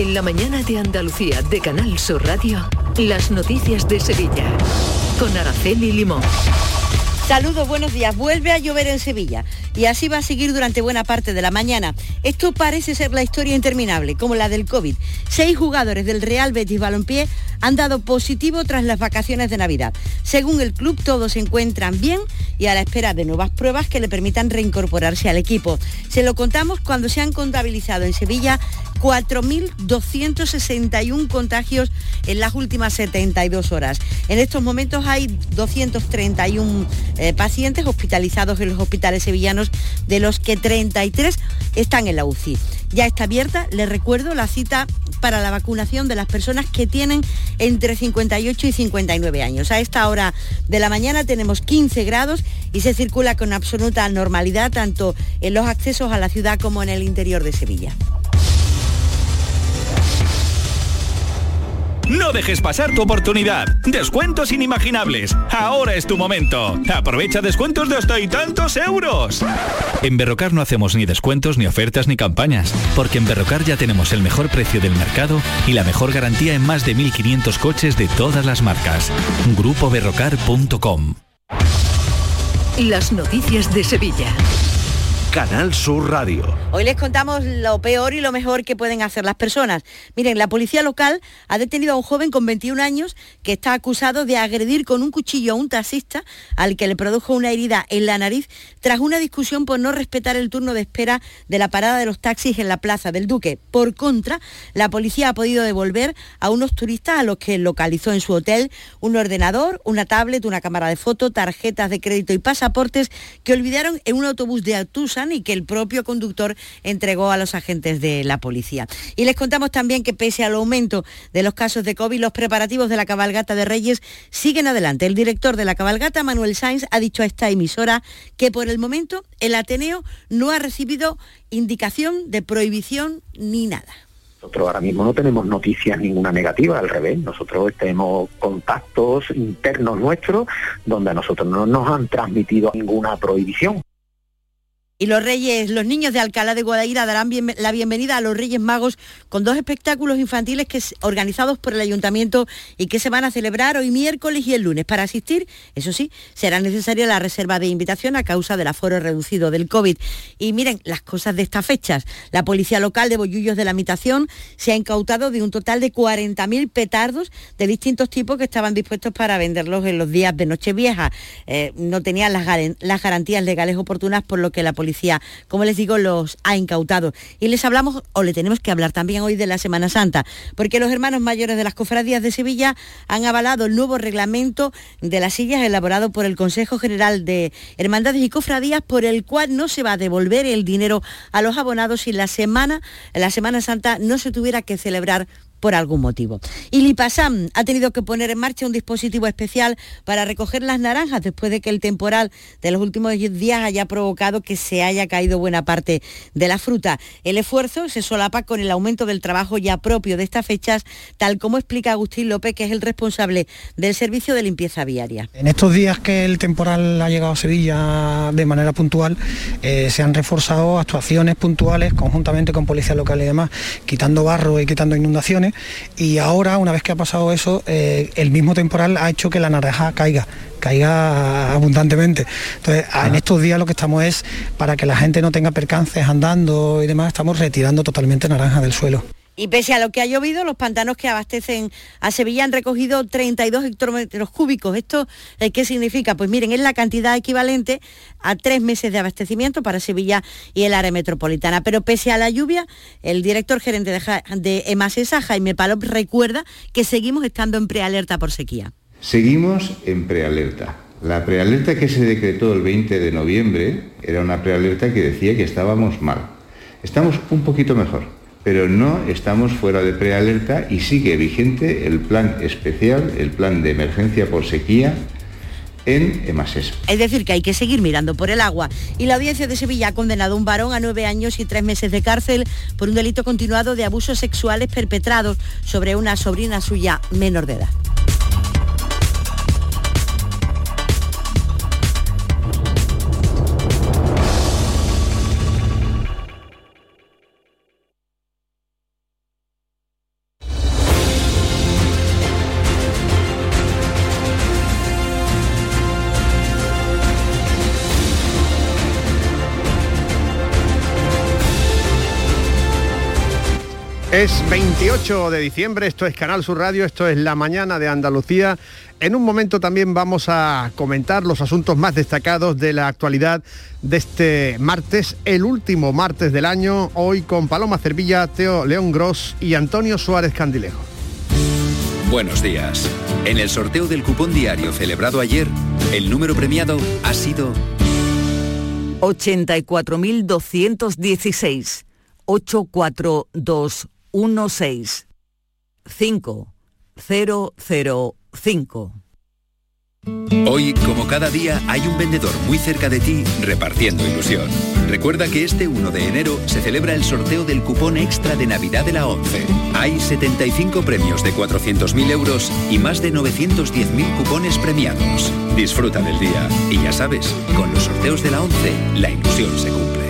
En la mañana de Andalucía de Canal Sur Radio, las noticias de Sevilla. Con Araceli Limón. Saludos, buenos días. Vuelve a llover en Sevilla y así va a seguir durante buena parte de la mañana. Esto parece ser la historia interminable, como la del COVID. Seis jugadores del Real Betis Balompié han dado positivo tras las vacaciones de Navidad. Según el club, todos se encuentran bien y a la espera de nuevas pruebas que le permitan reincorporarse al equipo. Se lo contamos cuando se han contabilizado en Sevilla 4.261 contagios en las últimas 72 horas. En estos momentos hay 231 eh, pacientes hospitalizados en los hospitales sevillanos, de los que 33 están en la UCI. Ya está abierta, les recuerdo, la cita para la vacunación de las personas que tienen entre 58 y 59 años. A esta hora de la mañana tenemos 15 grados y se circula con absoluta normalidad tanto en los accesos a la ciudad como en el interior de Sevilla. No dejes pasar tu oportunidad. Descuentos inimaginables. Ahora es tu momento. Aprovecha descuentos de hasta y tantos euros. En Berrocar no hacemos ni descuentos, ni ofertas, ni campañas. Porque en Berrocar ya tenemos el mejor precio del mercado y la mejor garantía en más de 1.500 coches de todas las marcas. GrupoBerrocar.com Las noticias de Sevilla. Canal Sur Radio. Hoy les contamos lo peor y lo mejor que pueden hacer las personas. Miren, la policía local ha detenido a un joven con 21 años que está acusado de agredir con un cuchillo a un taxista al que le produjo una herida en la nariz tras una discusión por no respetar el turno de espera de la parada de los taxis en la Plaza del Duque. Por contra, la policía ha podido devolver a unos turistas a los que localizó en su hotel un ordenador, una tablet, una cámara de foto, tarjetas de crédito y pasaportes que olvidaron en un autobús de Atusa y que el propio conductor entregó a los agentes de la policía. Y les contamos también que pese al aumento de los casos de COVID, los preparativos de la cabalgata de Reyes siguen adelante. El director de la cabalgata, Manuel Sainz, ha dicho a esta emisora que por el momento el Ateneo no ha recibido indicación de prohibición ni nada. Nosotros ahora mismo no tenemos noticias ninguna negativa, al revés, nosotros tenemos contactos internos nuestros donde a nosotros no nos han transmitido ninguna prohibición. Y los Reyes, los niños de Alcalá de Guadaira darán la bienvenida a los Reyes Magos con dos espectáculos infantiles que, organizados por el Ayuntamiento y que se van a celebrar hoy miércoles y el lunes. Para asistir, eso sí, será necesaria la reserva de invitación a causa del aforo reducido del COVID. Y miren, las cosas de estas fechas. La Policía Local de Bollullos de la Mitación se ha incautado de un total de 40.000 petardos de distintos tipos que estaban dispuestos para venderlos en los días de Nochevieja. Eh, no tenían las, las garantías legales oportunas, por lo que la Policía como les digo, los ha incautado. Y les hablamos, o le tenemos que hablar también hoy de la Semana Santa, porque los hermanos mayores de las cofradías de Sevilla han avalado el nuevo reglamento de las sillas elaborado por el Consejo General de Hermandades y Cofradías, por el cual no se va a devolver el dinero a los abonados si la semana, la Semana Santa no se tuviera que celebrar por algún motivo. Y Lipasam ha tenido que poner en marcha un dispositivo especial para recoger las naranjas después de que el temporal de los últimos días haya provocado que se haya caído buena parte de la fruta. El esfuerzo se solapa con el aumento del trabajo ya propio de estas fechas, tal como explica Agustín López, que es el responsable del servicio de limpieza viaria. En estos días que el temporal ha llegado a Sevilla de manera puntual, eh, se han reforzado actuaciones puntuales conjuntamente con policía local y demás, quitando barro y quitando inundaciones y ahora, una vez que ha pasado eso, eh, el mismo temporal ha hecho que la naranja caiga caiga abundantemente. Entonces, en estos días lo que estamos es, para que la gente no tenga percances andando y demás, estamos retirando totalmente naranja del suelo. Y pese a lo que ha llovido, los pantanos que abastecen a Sevilla han recogido 32 hectómetros cúbicos. ¿Esto eh, qué significa? Pues miren, es la cantidad equivalente a tres meses de abastecimiento para Sevilla y el área metropolitana. Pero pese a la lluvia, el director gerente de, de Emasesa, Jaime Palop, recuerda que seguimos estando en prealerta por sequía. Seguimos en prealerta La prealerta que se decretó el 20 de noviembre era una prealerta que decía que estábamos mal. Estamos un poquito mejor, pero no estamos fuera de prealerta y sigue vigente el plan especial, el plan de emergencia por sequía en EMASES. Es decir, que hay que seguir mirando por el agua. Y la audiencia de Sevilla ha condenado a un varón a nueve años y tres meses de cárcel por un delito continuado de abusos sexuales perpetrados sobre una sobrina suya menor de edad. Es 28 de diciembre, esto es Canal Sur Radio, esto es La Mañana de Andalucía. En un momento también vamos a comentar los asuntos más destacados de la actualidad de este martes, el último martes del año, hoy con Paloma Cervilla, Teo León Gross y Antonio Suárez Candilejo. Buenos días. En el sorteo del cupón diario celebrado ayer, el número premiado ha sido 84.216. 842 16 5 0 0 5 Hoy, como cada día, hay un vendedor muy cerca de ti repartiendo ilusión. Recuerda que este 1 de enero se celebra el sorteo del cupón extra de Navidad de la 11. Hay 75 premios de 400.000 euros y más de 910.000 cupones premiados. Disfruta del día. Y ya sabes, con los sorteos de la 11, la ilusión se cumple.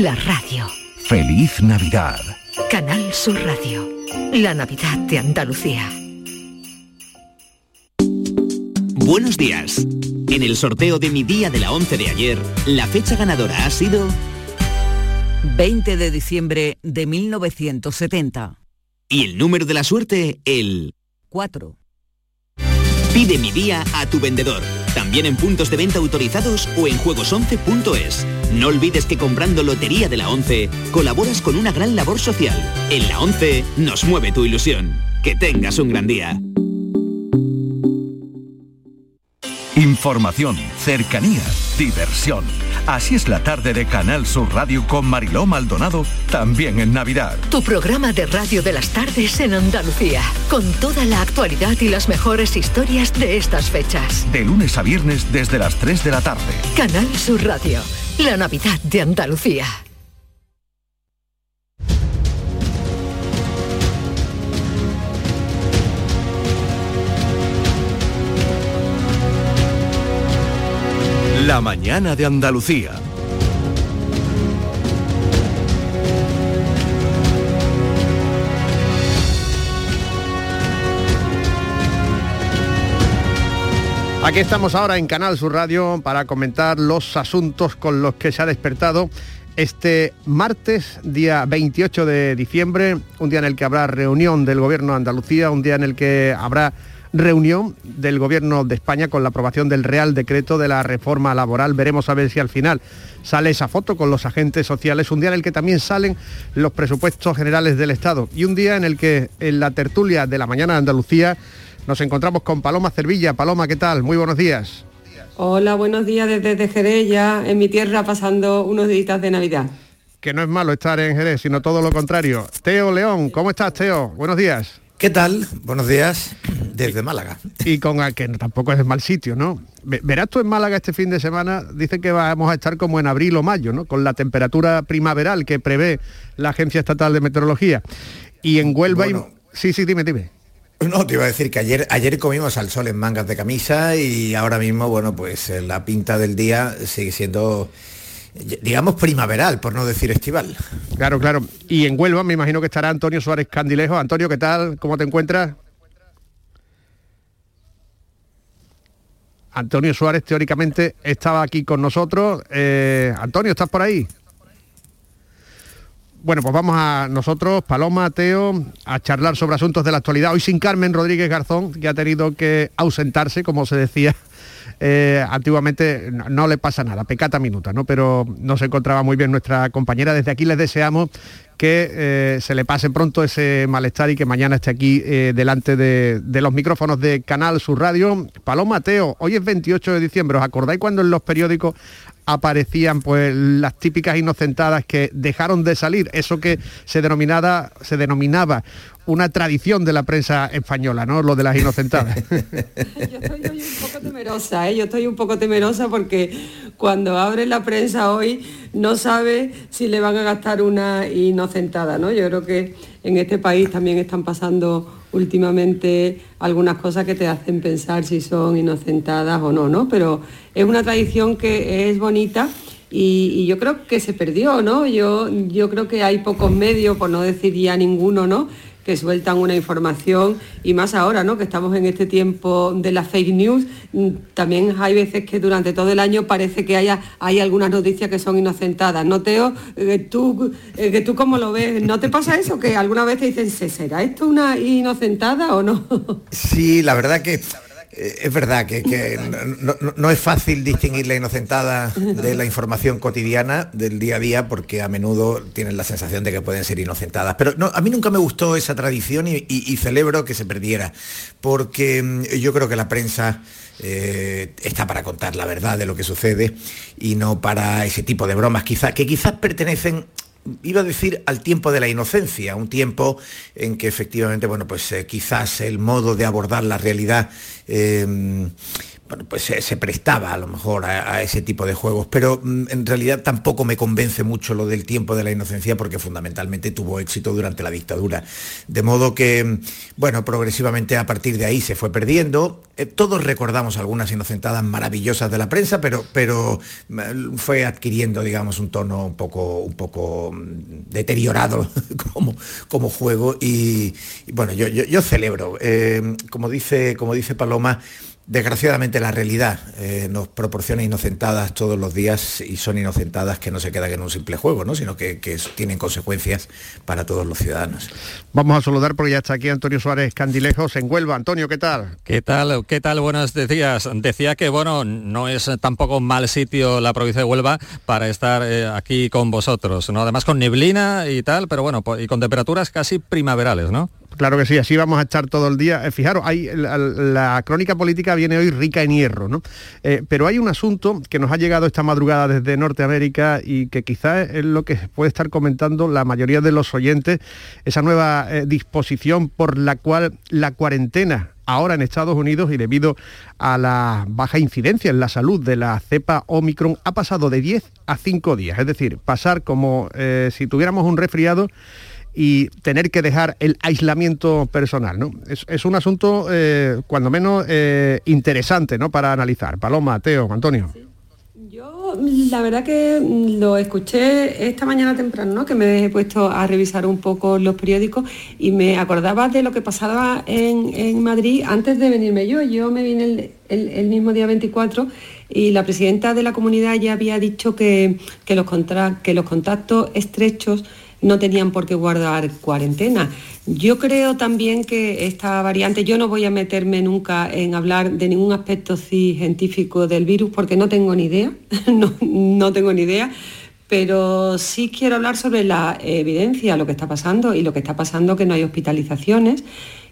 La radio. Feliz Navidad. Canal Sur Radio. La Navidad de Andalucía. Buenos días. En el sorteo de mi día de la 11 de ayer, la fecha ganadora ha sido 20 de diciembre de 1970. y el número de la suerte, el 4. Pide mi día a tu vendedor, también en puntos de venta autorizados o en juegos11.es. No olvides que comprando Lotería de la 11 colaboras con una gran labor social. En la 11 nos mueve tu ilusión. Que tengas un gran día. Información, cercanía, diversión. Así es la tarde de Canal Sur Radio con Mariló Maldonado, también en Navidad. Tu programa de radio de las tardes en Andalucía, con toda la actualidad y las mejores historias de estas fechas. De lunes a viernes desde las 3 de la tarde. Canal Sur Radio, la Navidad de Andalucía. La mañana de Andalucía. Aquí estamos ahora en Canal Sur Radio para comentar los asuntos con los que se ha despertado este martes, día 28 de diciembre, un día en el que habrá reunión del Gobierno de Andalucía, un día en el que habrá reunión del Gobierno de España con la aprobación del Real Decreto de la reforma laboral. Veremos a ver si al final sale esa foto con los agentes sociales, un día en el que también salen los presupuestos generales del Estado y un día en el que en la tertulia de la mañana de Andalucía nos encontramos con Paloma Cervilla. Paloma, ¿qué tal? Muy buenos días. Hola, buenos días desde Jerez, ya en mi tierra pasando unos días de Navidad. Que no es malo estar en Jerez, sino todo lo contrario. Teo León, ¿cómo estás, Teo? Buenos días. ¿Qué tal? Buenos días desde Málaga. Y con que tampoco es mal sitio, ¿no? Verás tú en Málaga este fin de semana, dicen que vamos a estar como en abril o mayo, ¿no? Con la temperatura primaveral que prevé la Agencia Estatal de Meteorología. Y en Huelva... Sí, sí, dime, dime. No, te iba a decir que ayer, ayer comimos al sol en mangas de camisa y ahora mismo, bueno, pues eh, la pinta del día sigue siendo digamos primaveral, por no decir estival. Claro, claro. Y en Huelva me imagino que estará Antonio Suárez Candilejo. Antonio, ¿qué tal? ¿Cómo te encuentras? Antonio Suárez teóricamente estaba aquí con nosotros. Eh, Antonio, ¿estás por ahí? Bueno, pues vamos a nosotros, Paloma, Teo, a charlar sobre asuntos de la actualidad. Hoy sin Carmen Rodríguez Garzón, que ha tenido que ausentarse, como se decía [laughs] eh, antiguamente no, le pasa nada, pecata minuta, ¿no? Pero no se encontraba muy bien nuestra compañera. Desde aquí les deseamos que eh, se le pase pronto ese malestar y que mañana esté aquí eh, delante de, de, los micrófonos de Canal Sur Radio. Paloma Teo, hoy es 28 de diciembre, ¿os acordáis cuando en los periódicos aparecían pues las típicas inocentadas que dejaron de salir, eso que se denominaba, se denominaba una tradición de la prensa española, ¿no? Lo de las inocentadas. [laughs] yo estoy un poco temerosa, ¿eh? yo estoy un poco temerosa porque cuando abre la prensa hoy no sabe si le van a gastar una inocentada, ¿no? Yo creo que en este país también están pasando últimamente algunas cosas que te hacen pensar si son inocentadas o no, ¿no? Pero es una tradición que es bonita y, yo creo que se perdió, ¿no? Yo, yo creo que hay pocos medios, por no decir ya ninguno, ¿no? Que sueltan una información y más ahora, ¿no? Que estamos en este tiempo de la fake news, mm, también hay veces que durante todo el año parece que haya, hay algunas noticias que son inocentadas. ¿No, Teo? Eh, ¿Tú, eh, que ¿Tú cómo lo ves? ¿No te pasa eso? Que alguna vez te dicen, ¿será esto una inocentada o no? Sí, la verdad que es verdad que, no, es fácil distinguir la inocentada de la información cotidiana del día a día porque a menudo tienen la sensación de que pueden ser inocentadas. Pero a mí nunca me gustó esa tradición y, celebro que se perdiera porque mm, yo creo que la prensa... Eh, está para contar la verdad de lo que sucede y no para ese tipo de bromas quizás que quizás pertenecen iba a decir al tiempo de la inocencia, un tiempo en que efectivamente, bueno, pues eh, quizás el modo de abordar la realidad eh, pues se, prestaba a lo mejor a, ese tipo de juegos, pero mm, en realidad tampoco me convence mucho lo del tiempo de la inocencia porque fundamentalmente tuvo éxito durante la dictadura. De modo que, mm, bueno, progresivamente a partir de ahí se fue perdiendo. Eh, todos recordamos algunas inocentadas maravillosas de la prensa, pero, pero mm, fue adquiriendo, digamos, un tono un poco, un poco deteriorado [laughs] como, como juego y, bueno, yo, yo, celebro, eh, como, dice, como dice Paloma, Desgraciadamente la realidad eh, nos proporciona inocentadas todos los días y son inocentadas que no se quedan en un simple juego, ¿no? sino que, tienen consecuencias para todos los ciudadanos. Vamos a saludar porque ya está aquí Antonio Suárez Candilejos en Huelva. Antonio, ¿qué tal? ¿Qué tal? ¿Qué tal? Buenos días. Decía que bueno, no es tampoco un mal sitio la provincia de Huelva para estar eh, aquí con vosotros, ¿no? Además con neblina y tal, pero bueno, y con temperaturas casi primaverales, ¿no? Claro que sí, así vamos a estar todo el día. Eh, fijaros, hay, la, crónica política viene hoy rica en hierro, ¿no? Eh, pero hay un asunto que nos ha llegado esta madrugada desde Norteamérica y que quizás es lo que puede estar comentando la mayoría de los oyentes, esa nueva eh, disposición por la cual la cuarentena ahora en Estados Unidos y debido a la baja incidencia en la salud de la cepa Omicron ha pasado de 10 a 5 días, es decir, pasar como si tuviéramos un resfriado y tener que dejar el aislamiento personal. ¿no? Es, un asunto, eh, cuando menos, eh, interesante ¿no? para analizar. Paloma, Teo, Antonio. Yo la verdad que lo escuché esta mañana temprano, ¿no? que me he puesto a revisar un poco los periódicos y me acordaba de lo que pasaba en, Madrid antes de venirme yo. Yo me vine el, mismo día 24 y la presidenta de la comunidad ya había dicho que, que, los, que los contactos estrechos no tenían por qué guardar cuarentena. Yo creo también que esta variante, yo no voy a meterme nunca en hablar de ningún aspecto científico del virus porque no tengo ni idea, [laughs] no, tengo ni idea, pero sí quiero hablar sobre la evidencia, lo que está pasando y lo que está pasando que no hay hospitalizaciones,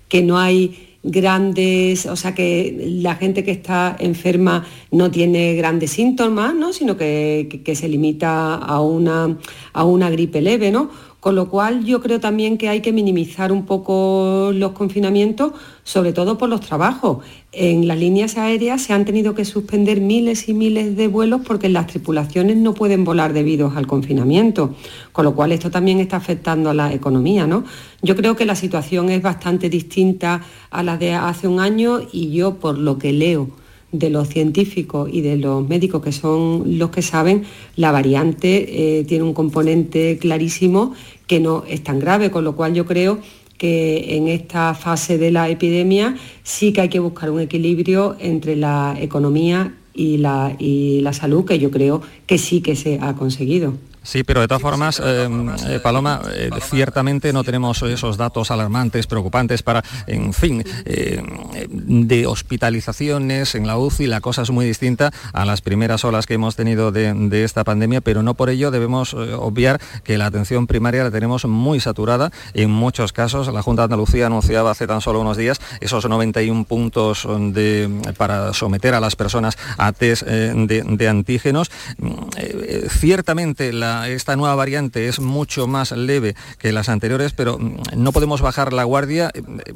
que no hay grandes, o sea que la gente que está enferma no tiene grandes síntomas, ¿no? sino que, se limita a una, a una gripe leve, ¿no? Con lo cual yo creo también que hay que minimizar un poco los confinamientos, sobre todo por los trabajos. En las líneas aéreas se han tenido que suspender miles y miles de vuelos porque las tripulaciones no pueden volar debido al confinamiento, con lo cual esto también está afectando a la economía. ¿no? Yo creo que la situación es bastante distinta a la de hace un año y yo, por lo que leo, de los científicos y de los médicos que son los que saben, la variante eh, tiene un componente clarísimo que no es tan grave, con lo cual yo creo que en esta fase de la epidemia sí que hay que buscar un equilibrio entre la economía y la, y la salud, que yo creo que sí que se ha conseguido. Sí, pero de todas formas, eh, eh, Paloma, eh, ciertamente no tenemos esos datos alarmantes, preocupantes para, en fin, de hospitalizaciones en la UCI. La cosa es muy distinta a las primeras olas que hemos tenido de, esta pandemia, pero no por ello debemos obviar que la atención primaria la tenemos muy saturada. En muchos casos, la Junta de Andalucía anunciaba hace tan solo unos días esos 91 puntos de, para someter a las personas a test de, de antígenos. ciertamente la esta nueva variante es mucho más leve que las anteriores, pero mm, no podemos bajar la guardia.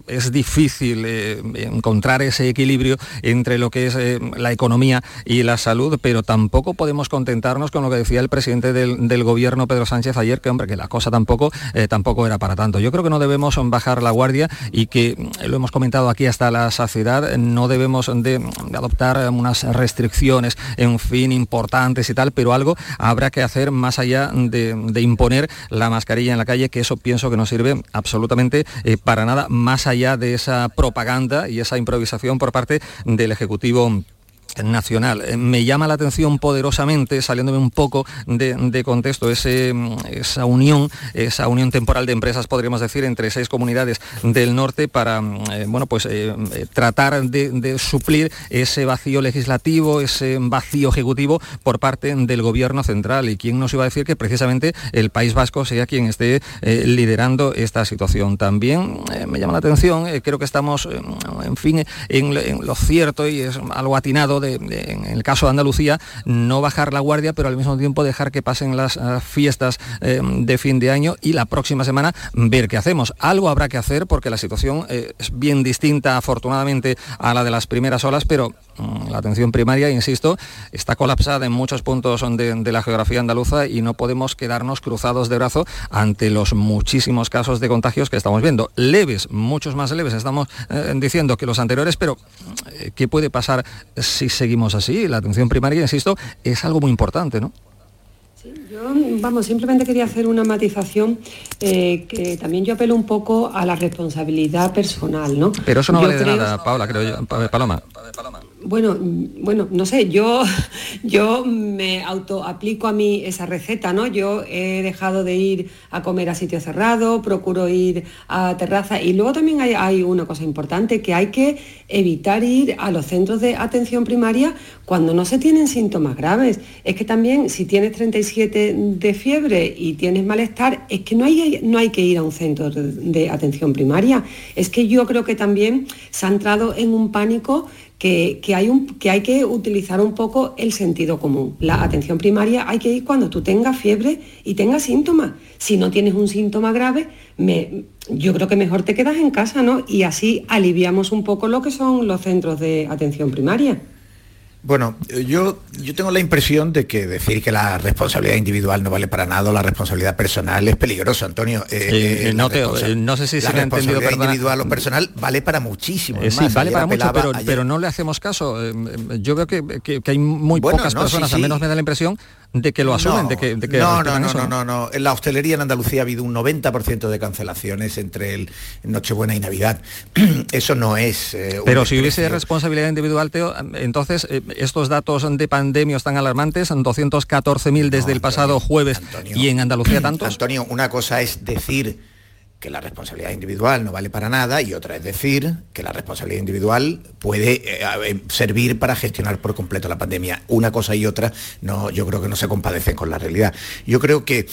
Es difícil eh, encontrar ese equilibrio entre lo que es eh, la economía y la salud, pero tampoco podemos contentarnos con lo que decía el presidente del, gobierno, Pedro Sánchez, ayer, que hombre, que la cosa tampoco, eh, tampoco era para tanto. Yo creo que no debemos bajar la guardia y que, mm, lo hemos comentado aquí hasta la saciedad, no debemos de, de adoptar unas restricciones, en fin, importantes y tal, pero algo habrá que hacer más allá de, imponer la mascarilla en la calle, que eso pienso que no sirve absolutamente eh, para nada, más allá de esa propaganda y esa improvisación por parte del Ejecutivo nacional. Eh, me llama la atención poderosamente, saliéndome un poco de, contexto, ese, esa unión, esa unión temporal de empresas, podríamos decir, entre seis comunidades del norte para eh, bueno, pues, eh, tratar de, suplir ese vacío legislativo, ese vacío ejecutivo por parte del gobierno central. ¿Y quién nos iba a decir que precisamente el País Vasco sea quien esté liderando esta situación? También me llama la atención, creo que estamos, en fin, en lo cierto y es algo atinado en el caso de Andalucía, no bajar la guardia, pero al mismo tiempo dejar que pasen las eh, fiestas eh, de fin de año y la próxima semana ver qué hacemos. Algo habrá que hacer porque la situación eh, es bien distinta, afortunadamente, a la de las primeras olas, pero mm, la atención primaria, insisto, está colapsada en muchos puntos de, la geografía andaluza y no podemos quedarnos cruzados de brazo ante los muchísimos casos de contagios que estamos viendo. Leves, muchos más leves, estamos diciendo que los anteriores, pero ¿qué puede pasar si seguimos así. La atención primaria, insisto, es algo muy importante, ¿no? Sí, yo, vamos, simplemente quería hacer una matización eh, que también yo apelo un poco a la responsabilidad personal, ¿no? Pero eso no vale de nada, Paula, creo yo, Paloma. Bueno, bueno, no sé, yo, [laughs] yo me autoaplico a mí esa receta, ¿no? Yo he dejado de ir a comer a sitio cerrado, procuro ir a terraza y luego también hay, hay, una cosa importante, que hay que evitar ir a los centros de atención primaria cuando no se tienen síntomas graves. Es que también si tienes 37 de fiebre y tienes malestar, es que no hay, no hay que ir a un centro de atención primaria. Es que yo creo que también se ha entrado en un pánico que, hay que utilizar un poco el sentido común. La atención primaria hay que ir cuando tú tengas fiebre y tengas síntomas. Si no tienes un síntoma grave, yo creo que mejor te quedas en casa, ¿no? Y así aliviamos un poco lo que son los centros de atención primaria. Bueno, yo, yo tengo la impresión de que decir que la responsabilidad individual no vale para nada, la responsabilidad personal es peligroso, Antonio. Eh, eh, no, no, sé si se ha entendido individual o personal vale para muchísimo. Eh, sí, vale para mucho, pero, no le hacemos caso. yo veo que, hay muy pocas personas, al menos me da la impresión, de que lo asumen, de que, no, no, no, no, no, no, En la hostelería en Andalucía ha habido un 90% de cancelaciones entre el Nochebuena y Navidad. [clears throat] Eso no es. Eh, Pero si hubiese responsabilidad individual, Teo, entonces eh, estos datos de pandemia están alarmantes, 214.000 desde el pasado jueves y en Andalucía tantos. [clears throat] Antonio, una cosa es decir que la responsabilidad individual no vale para nada y otra es decir que la responsabilidad individual puede eh, servir para gestionar por completo la pandemia. Una cosa y otra no, yo creo que no se compadecen con la realidad. Yo creo que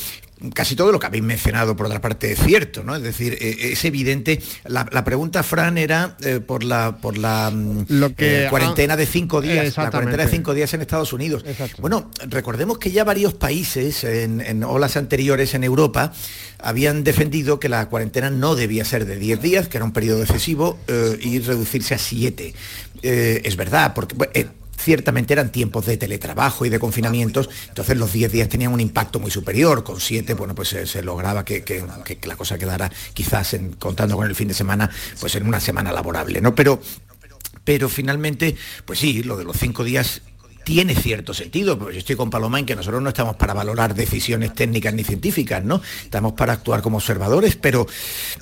casi todo lo que habéis mencionado por otra parte es cierto, ¿no? Es decir, eh, es evidente. La, pregunta, Fran, era eh, por la por la mm, lo que, cuarentena de cinco días, la cuarentena de cinco días en Estados Unidos. Bueno, recordemos que ya varios países en, olas anteriores en Europa habían defendido que la cuarentena no debía ser de 10 días, que era un periodo excesivo, y reducirse a 7. es verdad, porque ciertamente eran tiempos de teletrabajo y de confinamientos, entonces los 10 días tenían un impacto muy superior, con 7, bueno, pues se, lograba que, la cosa quedara quizás en, contando con el fin de semana, pues en una semana laborable, ¿no? Pero pero finalmente, pues sí, lo de los cinco días tiene cierto sentido, porque yo estoy con Paloma en que nosotros no estamos para valorar decisiones técnicas ni científicas, ¿no? Estamos para actuar como observadores, pero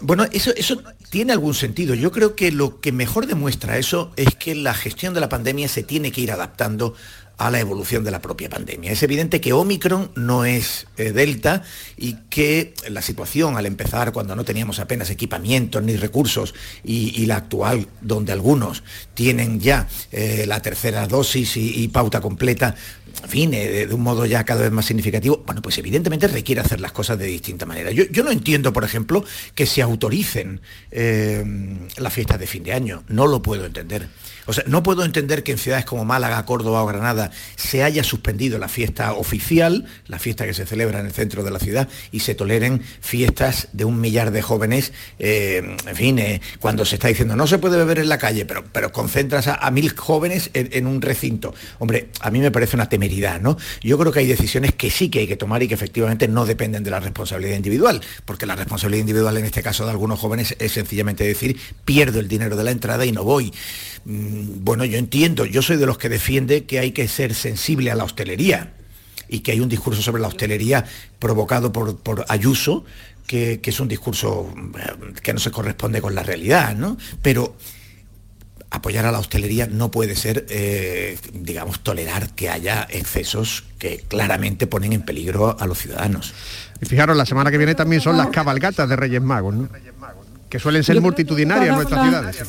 bueno, eso, eso tiene algún sentido. Yo creo que lo que mejor demuestra eso es que la gestión de la pandemia se tiene que ir adaptando a la evolución de la propia pandemia. Es evidente que Omicron no es eh, Delta y que la situación al empezar cuando no teníamos apenas equipamientos ni recursos y, la actual donde algunos tienen ya eh, la tercera dosis y, pauta completa, en fin, eh, de, un modo ya cada vez más significativo, bueno, pues evidentemente requiere hacer las cosas de distinta manera. Yo, yo no entiendo, por ejemplo, que se autoricen las fiestas de fin de año. No lo puedo entender. No puedo entender que en ciudades como Málaga, Córdoba o Granada se haya suspendido la fiesta oficial, la fiesta que se celebra en el centro de la ciudad, y se toleren fiestas de un millar de jóvenes, eh, en fin, eh, cuando se está diciendo no se puede beber en la calle, pero, pero concentras a, mil jóvenes en, un recinto. Hombre, a mí me parece una temeridad, ¿no? Yo creo que hay decisiones que sí que hay que tomar y que efectivamente no dependen de la responsabilidad individual, porque la responsabilidad individual en este caso de algunos jóvenes es sencillamente decir, pierdo el dinero de la entrada y no voy. Mm, bueno, yo entiendo, yo soy de los que defiende que hay que ser sensible a la hostelería y que hay un discurso sobre la hostelería provocado por, Ayuso, que, es un discurso eh, que no se corresponde con la realidad, ¿no? Pero apoyar a la hostelería no puede ser, eh, digamos, tolerar que haya excesos que claramente ponen en peligro a los ciudadanos. Y fijaros, la semana que viene también son las cabalgatas de Reyes Magos, ¿no? que suelen ser multitudinarias en nuestras ciudades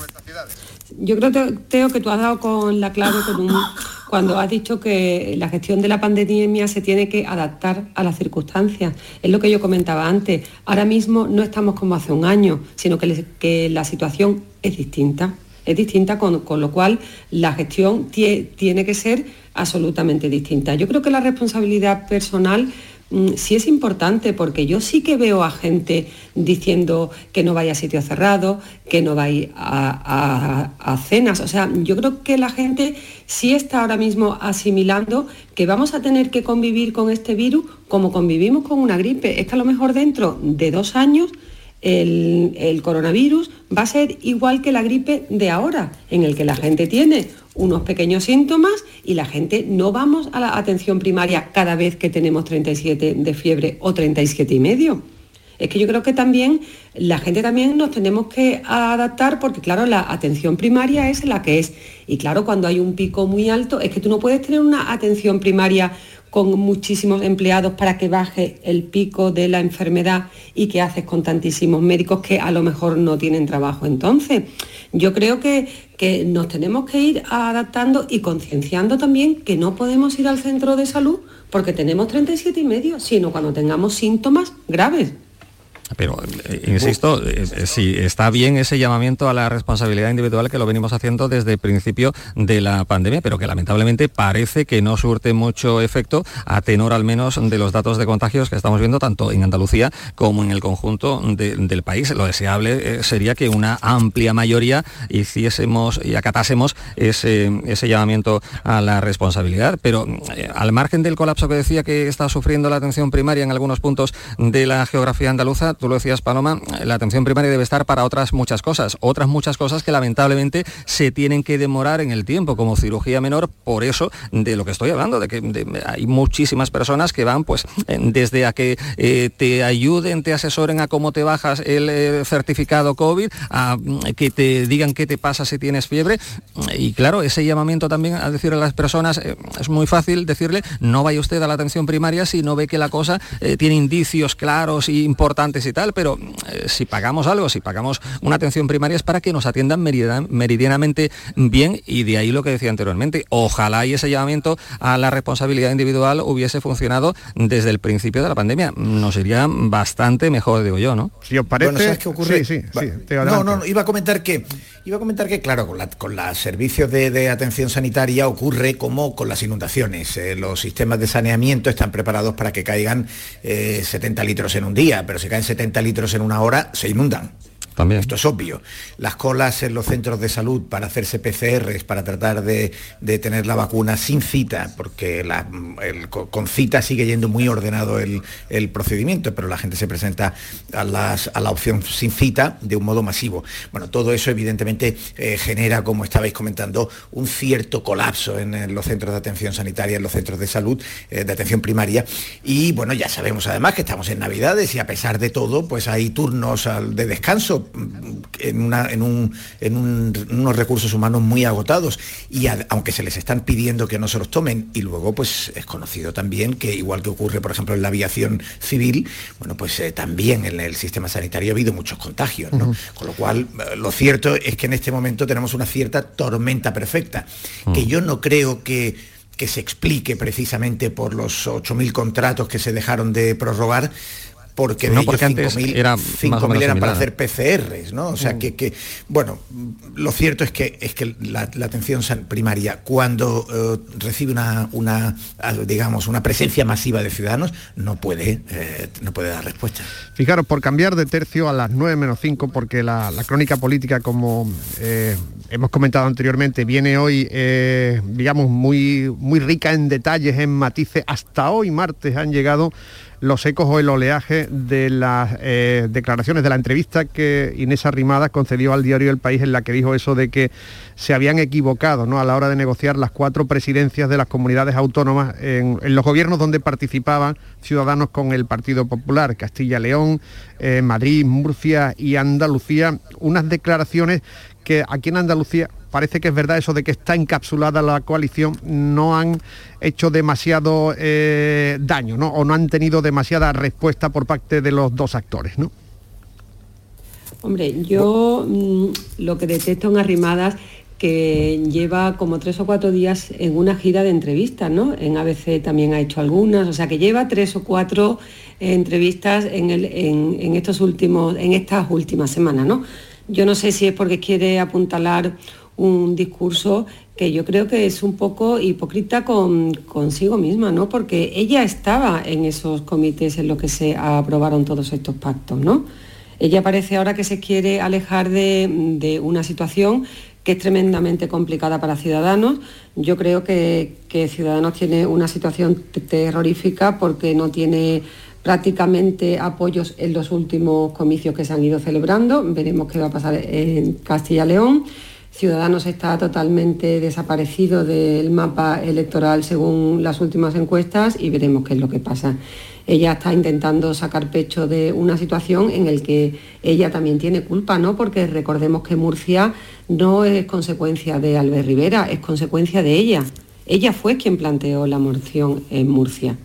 yo creo, Teo, que tú has dado con la clave cuando has dicho que la gestión de la pandemia se tiene que adaptar a las circunstancias. Es lo que yo comentaba antes. Ahora mismo no estamos como hace un año, sino que, la situación es distinta. Es distinta, con, con lo cual la gestión tiene que ser absolutamente distinta. Yo creo que la responsabilidad personal sí es importante porque yo sí que veo a gente diciendo que no vaya a sitios cerrados, que no vaya a, cenas. O sea, yo creo que la gente sí está ahora mismo asimilando que vamos a tener que convivir con este virus como convivimos con una gripe. Es que a lo mejor dentro de dos años el, coronavirus va a ser igual que la gripe de ahora, en el que la gente tiene unos pequeños síntomas y la gente no vamos a la atención primaria cada vez que tenemos 37 de fiebre o 37 y medio. Es que yo creo que también la gente también nos tenemos que adaptar porque claro, la atención primaria es la que es. Y claro, cuando hay un pico muy alto es que tú no puedes tener una atención primaria con muchísimos empleados para que baje el pico de la enfermedad y que haces con tantísimos médicos que a lo mejor no tienen trabajo. Entonces, yo creo que, que nos tenemos que ir adaptando y concienciando también que no podemos ir al centro de salud porque tenemos 37 y medio, sino cuando tengamos síntomas graves. Pero, eh, insisto, eh, eh, si está bien ese llamamiento a la responsabilidad individual que lo venimos haciendo desde el principio de la pandemia, pero que lamentablemente parece que no surte mucho efecto a tenor al menos de los datos de contagios que estamos viendo tanto en Andalucía como en el conjunto del país. Lo deseable sería que una amplia mayoría hiciésemos y acatásemos ese, ese llamamiento a la responsabilidad. Pero al margen del colapso que decía que está sufriendo la atención primaria en algunos puntos de la geografía andaluza, tú lo decías Paloma, la atención primaria debe estar para otras muchas cosas, otras muchas cosas que lamentablemente se tienen que demorar en el tiempo, como cirugía menor, por eso de lo que estoy hablando, de que hay muchísimas personas que van pues desde a que eh, te ayuden, te asesoren a cómo te bajas el eh, certificado COVID, a mm, que te digan qué te pasa si tienes fiebre. Y claro, ese llamamiento también a decirle a las personas, eh, es muy fácil decirle, no vaya usted a la atención primaria si no ve que la cosa tiene indicios claros e importantes hospitales y tal, pero eh, si pagamos algo, si pagamos una atención primaria es para que nos atiendan meridianamente bien y de ahí lo que decía anteriormente, ojalá y ese llamamiento a la responsabilidad individual hubiese funcionado desde el principio de la pandemia. Nos iría bastante mejor, digo yo, ¿no? Si os parece... Bueno, ¿sabes qué ocurre? no, no, no, iba a comentar que Iba a comentar que, claro, con, los servicios de, atención sanitaria ocurre como con las inundaciones. Eh, los sistemas de saneamiento están preparados para que caigan 70 eh, litros en un día, pero si caen 70 litros en una hora, se inundan. Esto es obvio. Las colas en los centros de salud para hacerse PCRs, para tratar de, tener la vacuna sin cita, porque con cita sigue yendo muy ordenado el, procedimiento, pero la gente se presenta a, la opción sin cita de un modo masivo. Bueno, todo eso evidentemente eh, genera, como estabais comentando, un cierto colapso en, los centros de atención sanitaria, en los centros de salud, eh, de atención primaria. Y bueno, ya sabemos además que estamos en Navidades y a pesar de todo, pues hay turnos de descanso en, unos recursos humanos muy agotados. Y aunque se les están pidiendo que no se los tomen y luego pues es conocido también que igual que ocurre por ejemplo en la aviación civil, bueno pues eh, también en el sistema sanitario ha habido muchos contagios, Con lo cual eh, lo cierto es que en este momento tenemos una cierta tormenta perfecta, que yo no creo que que se explique precisamente por los 8.000 contratos que se dejaron de prorrogar, porque no, porque antes era eran para hacer PCRs, ¿no? O sea mm. que, bueno, lo cierto es que es que la, atención primaria cuando eh, recibe una, una, digamos, una presencia masiva de ciudadanos no puede, eh, no puede dar respuesta. Fijaros, por cambiar de tercio a las 9 menos 5, porque la, crónica política, como eh, hemos comentado anteriormente, viene hoy, digamos, muy, muy rica en detalles, en matices. Hasta hoy, martes, han llegado los ecos o el oleaje de las eh, declaraciones de la entrevista que Inés Arrimadas concedió al diario El País en la que dijo eso de que se habían equivocado ¿no? a la hora de negociar las cuatro presidencias de las comunidades autónomas en, los gobiernos donde participaban ciudadanos con el Partido Popular, Castilla-León, eh, Madrid, Murcia y Andalucía, unas declaraciones que aquí en Andalucía parece que es verdad eso de que está encapsulada la coalición, no han hecho demasiado eh, daño, ¿no? O no han tenido demasiada respuesta por parte de los dos actores, ¿no? Hombre, yo mm, lo que detesto en Arrimadas que lleva como tres o cuatro días en una gira de entrevistas, ¿no? En ABC también ha hecho algunas, o sea que lleva tres o cuatro entrevistas en, en, estos últimos, en estas últimas semanas, ¿no? Yo no sé si es porque quiere apuntalar un discurso que yo creo que es un poco hipócrita con, consigo misma, ¿no? Porque ella estaba en esos comités en los que se aprobaron todos estos pactos, ¿no? Ella parece ahora que se quiere alejar de, una situación que es tremendamente complicada para Ciudadanos. Yo creo que, que Ciudadanos tiene una situación terrorífica porque no tiene prácticamente apoyos en los últimos comicios que se han ido celebrando. Veremos qué va a pasar en Castilla-León. Ciudadanos está totalmente desaparecido del mapa electoral según las últimas encuestas y veremos qué es lo que pasa. Ella está intentando sacar pecho de una situación en la que ella también tiene culpa, ¿no? Porque recordemos que Murcia no es consecuencia de Albert Rivera, es consecuencia de ella. Ella fue quien planteó la moción en Murcia.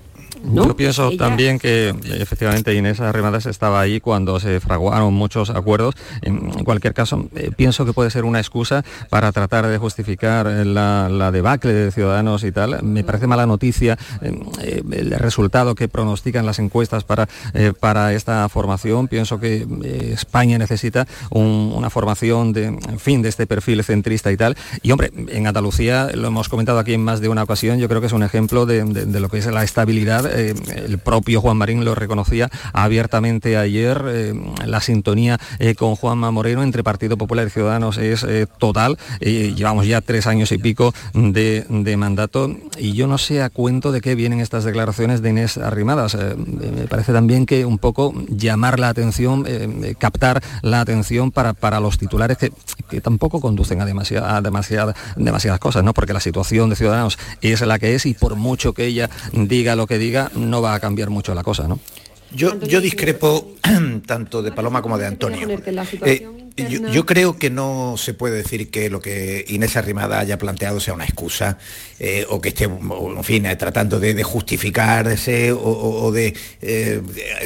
Yo pienso también que efectivamente Inés Arrimadas estaba ahí cuando se fraguaron muchos acuerdos. En cualquier caso, eh, pienso que puede ser una excusa para tratar de justificar la, debacle de Ciudadanos y tal. Me parece mala noticia eh, el resultado que pronostican las encuestas para, eh, para esta formación. Pienso que España necesita una formación de, en fin, de este perfil centrista y tal. Y hombre, en Andalucía, lo hemos comentado aquí en más de una ocasión, yo creo que es un ejemplo de lo que es la estabilidad eh, el propio Juan Marín lo reconocía abiertamente ayer, eh, la sintonía eh, con Juanma Moreno entre Partido Popular y Ciudadanos es total, llevamos ya tres años y pico de, mandato y yo no sé a cuento de qué vienen estas declaraciones de Inés Arrimadas. me parece también que un poco llamar la atención, captar la atención para, para los titulares que, tampoco conducen a, demasiada, demasiadas cosas, ¿no? porque la situación de Ciudadanos es la que es y por mucho que ella diga lo que diga, no va a cambiar mucho la cosa, ¿no? Yo, yo discrepo [clears throat] tanto de Paloma como de Antonio. Situación Yo, yo creo que no se puede decir que lo que Inés Arrimada haya planteado sea una excusa eh, o que esté, en fin, eh, tratando de, de justificarse o, o- o de, eh,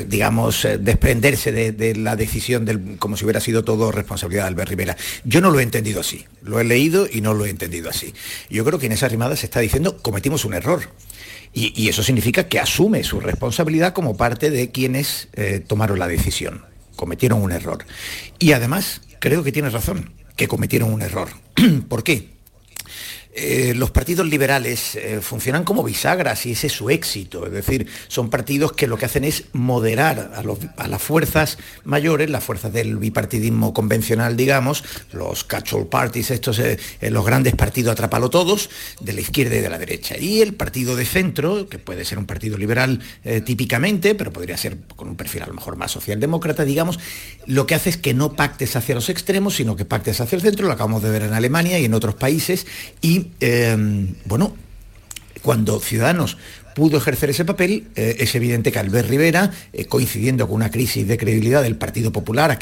digamos, eh, desprenderse de, de la decisión del, como si hubiera sido todo responsabilidad de Albert Rivera. Yo no lo he entendido así. Lo he leído y no lo he entendido así. Yo creo que Inés Arrimada se está diciendo cometimos un error. Y, eso significa que asume su responsabilidad como parte de quienes eh, tomaron la decisión. Cometieron un error. Y además, creo que tiene razón, que cometieron un error. [clears throat] ¿Por qué? Eh, los partidos liberales eh, funcionan como bisagras y ese es su éxito. Es decir, son partidos que lo que hacen es moderar a, las fuerzas mayores, las fuerzas del bipartidismo convencional, digamos, los catch-all parties, estos, eh, los grandes partidos atrapalo todos, de la izquierda y de la derecha. Y el partido de centro, que puede ser un partido liberal típicamente, pero podría ser con un perfil a lo mejor más socialdemócrata, digamos, lo que hace es que no pactes hacia los extremos, sino que pactes hacia el centro, lo acabamos de ver en Alemania y en otros países, y eh, bueno, cuando Ciudadanos pudo ejercer ese papel, eh, es evidente que Albert Rivera, eh, coincidiendo con una crisis de credibilidad del Partido Popular,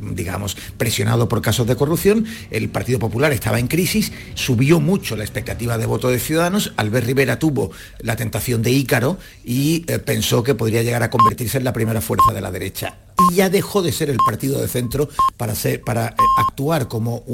digamos, presionado por casos de corrupción, el Partido Popular estaba en crisis, subió mucho la expectativa de voto de Ciudadanos, Albert Rivera tuvo la tentación de Ícaro y eh, pensó que podría llegar a convertirse en la primera fuerza de la derecha. Y ya dejó de ser el partido de centro para, ser, para actuar como